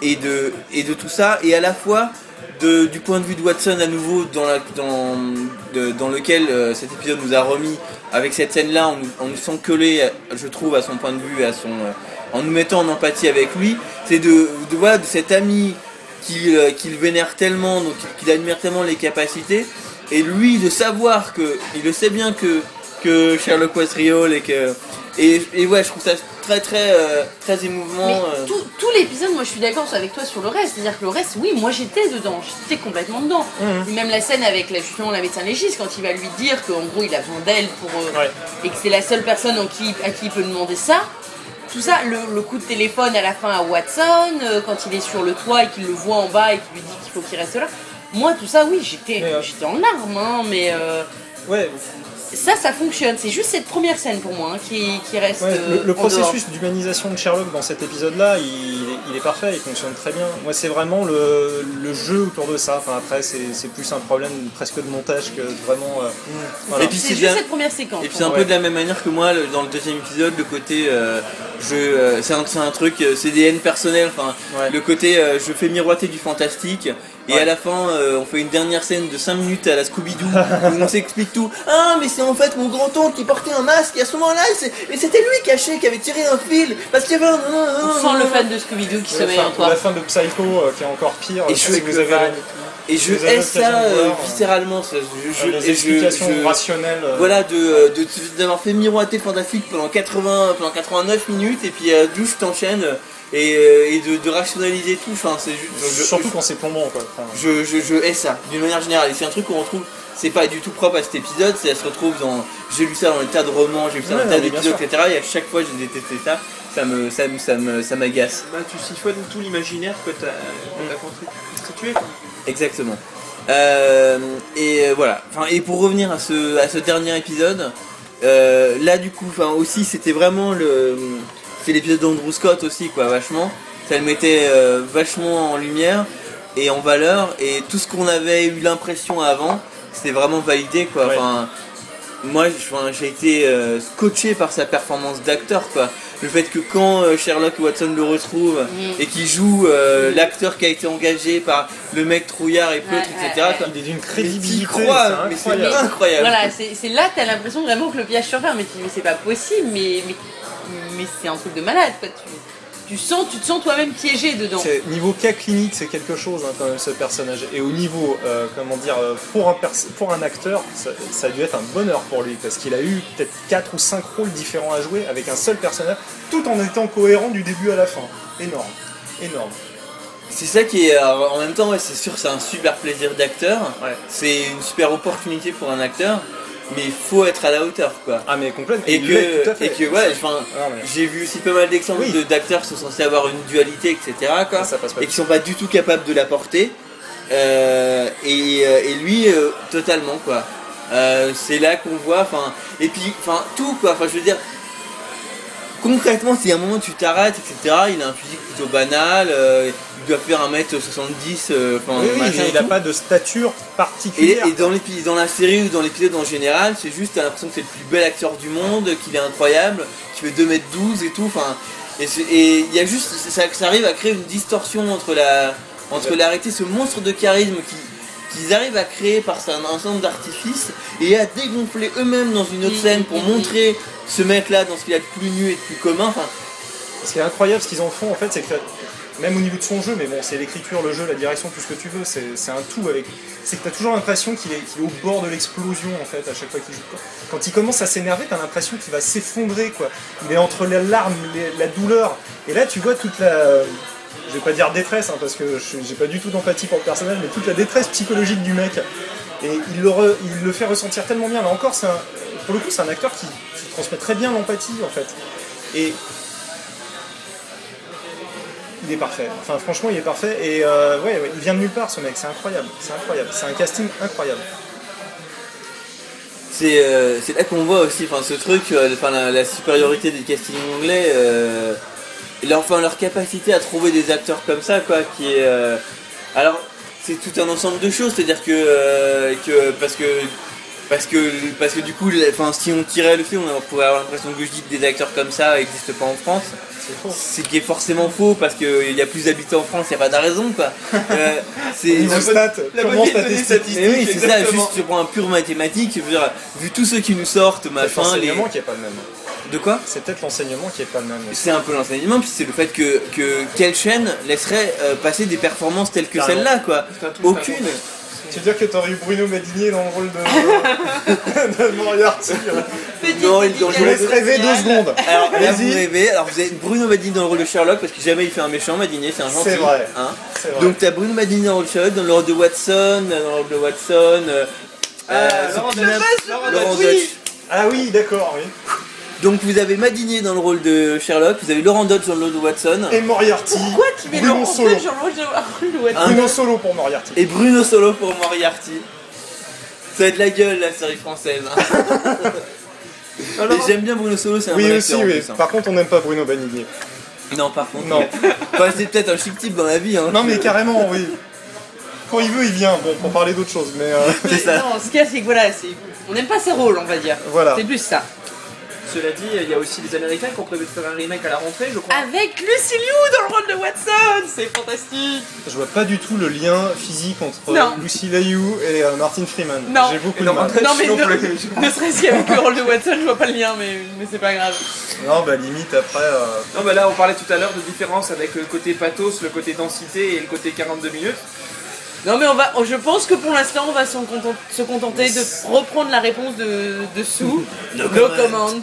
Et de, et de tout ça, et à la fois de- du point de vue de Watson à nouveau dans, dans, dans lequel euh, cet épisode nous a remis avec cette scène là en nous, en nous sent coller je trouve à son point de vue à son, euh, en nous mettant en empathie avec lui. C'est de, de, voilà, de cet ami qu'il euh, qu'il vénère tellement donc qu'il admire tellement les capacités. Et lui de savoir que il le sait bien que, que Sherlock real et que et, et ouais je trouve ça très très euh, très émouvant Mais euh. tout, tout l'épisode, moi je suis d'accord avec toi sur le reste. C'est-à-dire que le reste, oui, moi j'étais dedans, j'étais complètement dedans. Mhm. Et Même la scène avec la, justement la médecin légiste, quand il va lui dire qu'en gros il a besoin d'elle pour. euh, Ouais. et que c'est la seule personne en qui, à qui il peut demander ça. Tout ça, le, le coup de téléphone à la fin à Watson, euh, quand il est sur le toit et qu'il le voit en bas et qu'il lui dit qu'il faut qu'il reste là. Moi, tout ça, oui, j'étais euh, en larmes, hein, mais euh, Ouais, ça, ça fonctionne. C'est juste cette première scène pour moi hein, qui, qui reste. Ouais, euh, le, le en dehors. processus d'humanisation de Sherlock dans cet épisode-là, il, est- il est parfait, il fonctionne très bien. Moi, c'est vraiment le, le jeu autour de ça. Enfin, après, c'est c'est plus un problème presque de montage que vraiment. euh, voilà. Et puis C'est c'est juste bien- cette première séquence. Et puis c'est un peu de la même manière que moi dans le deuxième épisode, le côté euh, je, euh, c'est un, c'est un truc euh, CDN personnel, enfin Ouais. le côté euh, je fais miroiter du fantastique et Ouais. à la fin euh, on fait une dernière scène de 5 minutes à la Scooby-Doo où on s'explique tout. Ah mais c'est en fait mon grand-oncle qui portait un masque et à ce moment-là et c'était lui caché qui avait tiré un fil parce qu'il y avait un... On sent le fan de Scooby-Doo qui la, sommeille en toi. la fin de Psycho, euh, qui est encore pire. Et euh, je si vous avez Et je Vous avez hais ça de euh, viscéralement. Ça, je, je- les explications je- rationnelles. euh, Voilà, de, de, d'avoir fait miroiter le fantastique pendant 80, pendant 89 minutes et puis euh, douche t'enchaînes et, euh, et de, de rationaliser tout. Enfin, c'est juste. je- je- Surtout quand c'est plombant, quoi. Enfin, je, je, je hais ça, d'une manière générale. Et c'est un truc qu'on retrouve, c'est pas du tout propre à cet épisode, c'est elle se retrouve dans. J'ai lu ça dans le tas de romans, j'ai lu ça dans Ouais, le tas d'épisodes, etc. Et à chaque fois, j'ai détesté ça. Ça me, ça me, ça me, ça m'agace. Bah, tu siphonnes tout l'imaginaire que t'as constru- constitué. Exactement. Euh, et euh, voilà. Enfin, et pour revenir à ce, à ce dernier épisode, euh, là du coup, enfin aussi, c'était vraiment le, c'est l'épisode d'Andrew Scott aussi, quoi, vachement. Ça le mettait euh, vachement en lumière et en valeur. Et tout ce qu'on avait eu l'impression avant, c'était vraiment validé, quoi. Ouais. Enfin, moi, j'ai été euh, scotché par sa performance d'acteur, quoi. Le fait que quand euh, Sherlock et Watson le retrouvent Mm. et qu'il joue euh, l'acteur qui a été engagé par le mec trouillard et pleutre, Ouais, etc. ouais, quoi. il est d'une crédibilité. crois, mais c'est incroyable. Voilà, c'est là t'as l'impression vraiment que le piège surferme, mais tu dis mais c'est pas possible, mais, mais, mais c'est un truc de malade quoi. Tu, tu sens, tu te sens toi-même piégé dedans. C'est- Niveau cas clinique, c'est quelque chose hein, quand même ce personnage. Et au niveau, euh, comment dire, euh, pour un, pers- pour un acteur, ça, ça a dû être un bonheur pour lui parce qu'il a eu peut-être 4 ou 5 rôles différents à jouer avec un seul personnage, tout en étant cohérent du début à la fin. Énorme, énorme. C'est ça qui est. alors, en même temps, ouais, c'est sûr, c'est un super plaisir d'acteur. Ouais. C'est une super opportunité pour un acteur, mais il faut être à la hauteur, quoi. Ah mais complètement. Et que, et que ouais, enfin, Ah, mais j'ai vu aussi pas mal d'exemples Oui. d'acteurs qui sont censés avoir une dualité, etc. Quoi, ça passe pas. et qui sont pas du tout capables de la porter. Euh, et, euh, et lui, euh, totalement quoi. Euh, c'est là qu'on voit, enfin, et puis, enfin, tout quoi. Enfin, je veux dire, concrètement, si à un moment tu t'arrêtes, etc., il a un physique plutôt banal, doit faire 1m70, euh, enfin, Oui, oui, il n'a pas de stature particulière. et dans, dans la série ou dans l'épisode en général, c'est juste, t'as l'impression que c'est le plus bel acteur du monde, qu'il est incroyable, qu'il fait 2m12 et tout, enfin, et il y a juste, ça, ça arrive à créer une distorsion entre la, entre la réalité, ce monstre de charisme qui qu'ils arrivent à créer par un ensemble d'artifices et à dégonfler eux-mêmes dans une autre scène pour montrer ce mec-là dans ce qu'il a de plus nu et de plus commun. Enfin, Ce qui est incroyable, ce qu'ils en font, en fait, c'est que même au niveau de son jeu, mais bon, c'est l'écriture, le jeu, la direction, tout ce que tu veux, c'est un tout avec. C'est que tu as toujours l'impression qu'il est, au bord de l'explosion, en fait, à chaque fois qu'il joue. Quand- il commence à s'énerver, tu as l'impression qu'il va s'effondrer, quoi. Il est entre les- la douleur, et là, tu vois toute la. Je vais pas dire détresse, hein, parce que j'ai pas du tout d'empathie pour le personnage, mais toute la détresse psychologique du mec. Et il le, fait ressentir tellement bien. Là encore, pour le coup, c'est un acteur qui, qui transmet très bien l'empathie, en fait. Et il est parfait. Enfin, franchement, il est parfait. Et euh, ouais, il vient de nulle part, ce mec. C'est incroyable. C'est incroyable. C'est un casting incroyable. c'est euh, là qu'on voit aussi ce truc, euh, la, la supériorité des castings anglais, leur, leur capacité à trouver des acteurs comme ça, quoi, qui est. alors, c'est tout un ensemble de choses, c'est-à-dire que, que. Parce que. Parce que, parce que du coup, enfin, si on tirait le film, on pourrait avoir l'impression que je dis que des acteurs comme ça n'existent pas en France. C'est faux. Ce qui est forcément faux parce qu'il y a plus d'habitants en France, il n'y a pas de raison quoi. Euh, c'est stat, la statistique. Mais oui, c'est ça, juste sur un pur mathématique, je veux dire, vu tous ceux qui nous sortent, C'est machin, les... l'enseignement qui est pas le même. De quoi? C'est peut-être l'enseignement qui est pas le même. C'est un peu l'enseignement, puis c'est le fait que, que quelle chaîne laisserait euh, passer des performances telles que celle-là, quoi. C'est c'est Aucune. Tu veux dire que t'aurais eu Bruno Madinier dans le rôle de, de Moriarty Non, il- je vous laisse rêver deux secondes. Alors là, vous rêvez, alors vous avez Bruno Madini dans le rôle de Sherlock, parce que jamais il fait un méchant, Madini, c'est un gentil. C'est vrai. hein. C'est vrai. Donc t'as Bruno Madini dans le rôle de Sherlock, dans le rôle de Watson, dans le rôle de Watson, euh, Ah, euh, Laurent Dutch. Dutch. Ah oui, d'accord, oui. Donc vous avez Madinier dans le rôle de Sherlock, vous avez Laurent Dodge dans le rôle de Watson, Et Moriarty. Pourquoi tu mets Bruno Laurent Solo. Dans le rôle de Watson Bruno Solo pour Moriarty. et Bruno Solo pour Moriarty. Ça va être la gueule la série française. hein. Alors, j'aime bien Bruno Solo, c'est un Oui, bon aussi, oui. plus, hein. Par contre, on n'aime pas Bruno Madinier. Non, par contre. Non. Enfin, c'est peut-être un chic type dans la vie. Hein. Non, mais carrément, oui. Quand il veut, il vient. Bon, pour parler d'autre chose, mais euh, c'est ça. Non, ce qu'il y a, c'est que voilà, c'est- on n'aime pas ses rôles, on va dire. voilà. C'est plus ça. Cela dit, il y a aussi les Américains qui ont prévu de faire un remake à la rentrée, je crois. Avec Lucy Liu dans le rôle de Watson, c'est fantastique. Je vois pas du tout le lien physique entre Non. Lucy Liu et euh, Martin Freeman. Non. J'ai beaucoup Et de mal. Non, mais non. Ne serait-ce qu'avec le rôle de Watson, je vois pas le lien, mais, mais c'est pas grave. Non, bah limite après. euh, Non, bah là, on parlait tout à l'heure de différence avec le côté pathos, le côté densité et le côté 42 minutes. Non, mais on va, je pense que pour l'instant, on va se contenter de reprendre la réponse de, de Sue. No comment.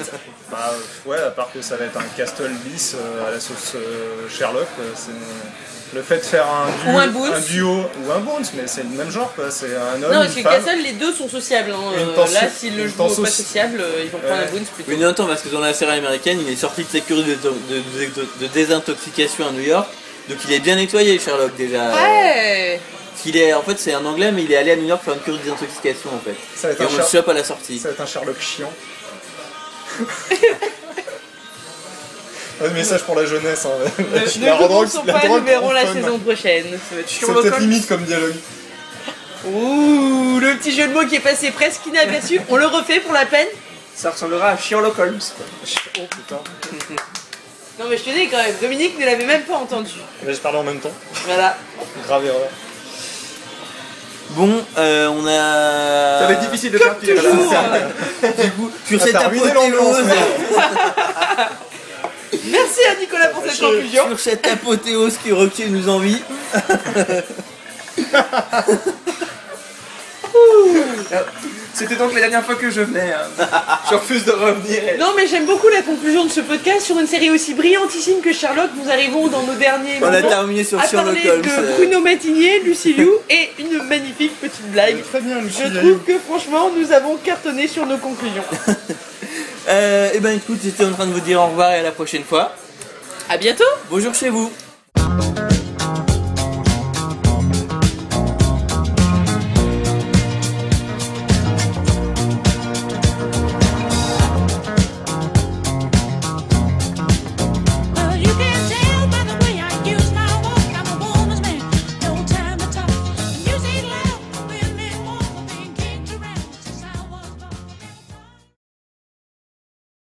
Bah euh, ouais, à part que ça va être un Castle bis euh, à la sauce euh, Sherlock, c'est le fait de faire un duo, Ou un Bones. duo ou un Bones, mais c'est le même genre quoi. C'est un homme, Non, une parce que femme. Castle, les deux sont sociables. hein. Une Euh, tension- là, s'ils le une jouent pas tension- sociable, euh, ils vont prendre Ouais. un Boons plutôt. Oui, non, attends, parce que dans la série américaine, il est sorti de sa cure de, de- de- de désintoxication à New York. Donc il est bien nettoyé, Sherlock, déjà. Ouais qu'il est, en fait, c'est un anglais, mais il est allé à New York faire une cure de désintoxication, en fait. Ça va être Et un on le Sher- chope à la sortie. Ça va être un Sherlock chiant. un message pour la jeunesse. Hein. Ne, la ne drogue, commençons la pas, nous verrons la fun. saison prochaine. Ça va être C'est peut-être limite comme dialogue. Ouh, le petit jeu de mots qui est passé presque inaperçu. On le refait pour la peine Ça ressemblera à Sherlock Holmes. quoi. Oh putain. Non mais je te dis quand même, Dominique ne l'avait même pas entendu. Mais je parlais en même temps. Voilà. Grave erreur. Bon, euh, on a. Ça va être difficile de là. Toujours, Du coup, sur cette apothéose. Merci à Nicolas pour cette conclusion. sur cette apothéose que Rocky nous envie. C'était donc la dernière fois que je venais. hein. Je refuse de revenir. Non mais j'aime beaucoup la conclusion de ce podcast sur une série aussi brillantissime que Sherlock. Nous arrivons dans nos derniers On a moments terminé sur à Sherlock parler Holmes. de euh, Bruno Matigné, Lucy Liu et une magnifique petite blague. Très bien, Lucie. Je trouve que franchement nous avons cartonné sur nos conclusions. Euh, eh ben écoute, j'étais en train de vous dire au revoir et à la prochaine fois. À bientôt Bonjour chez vous.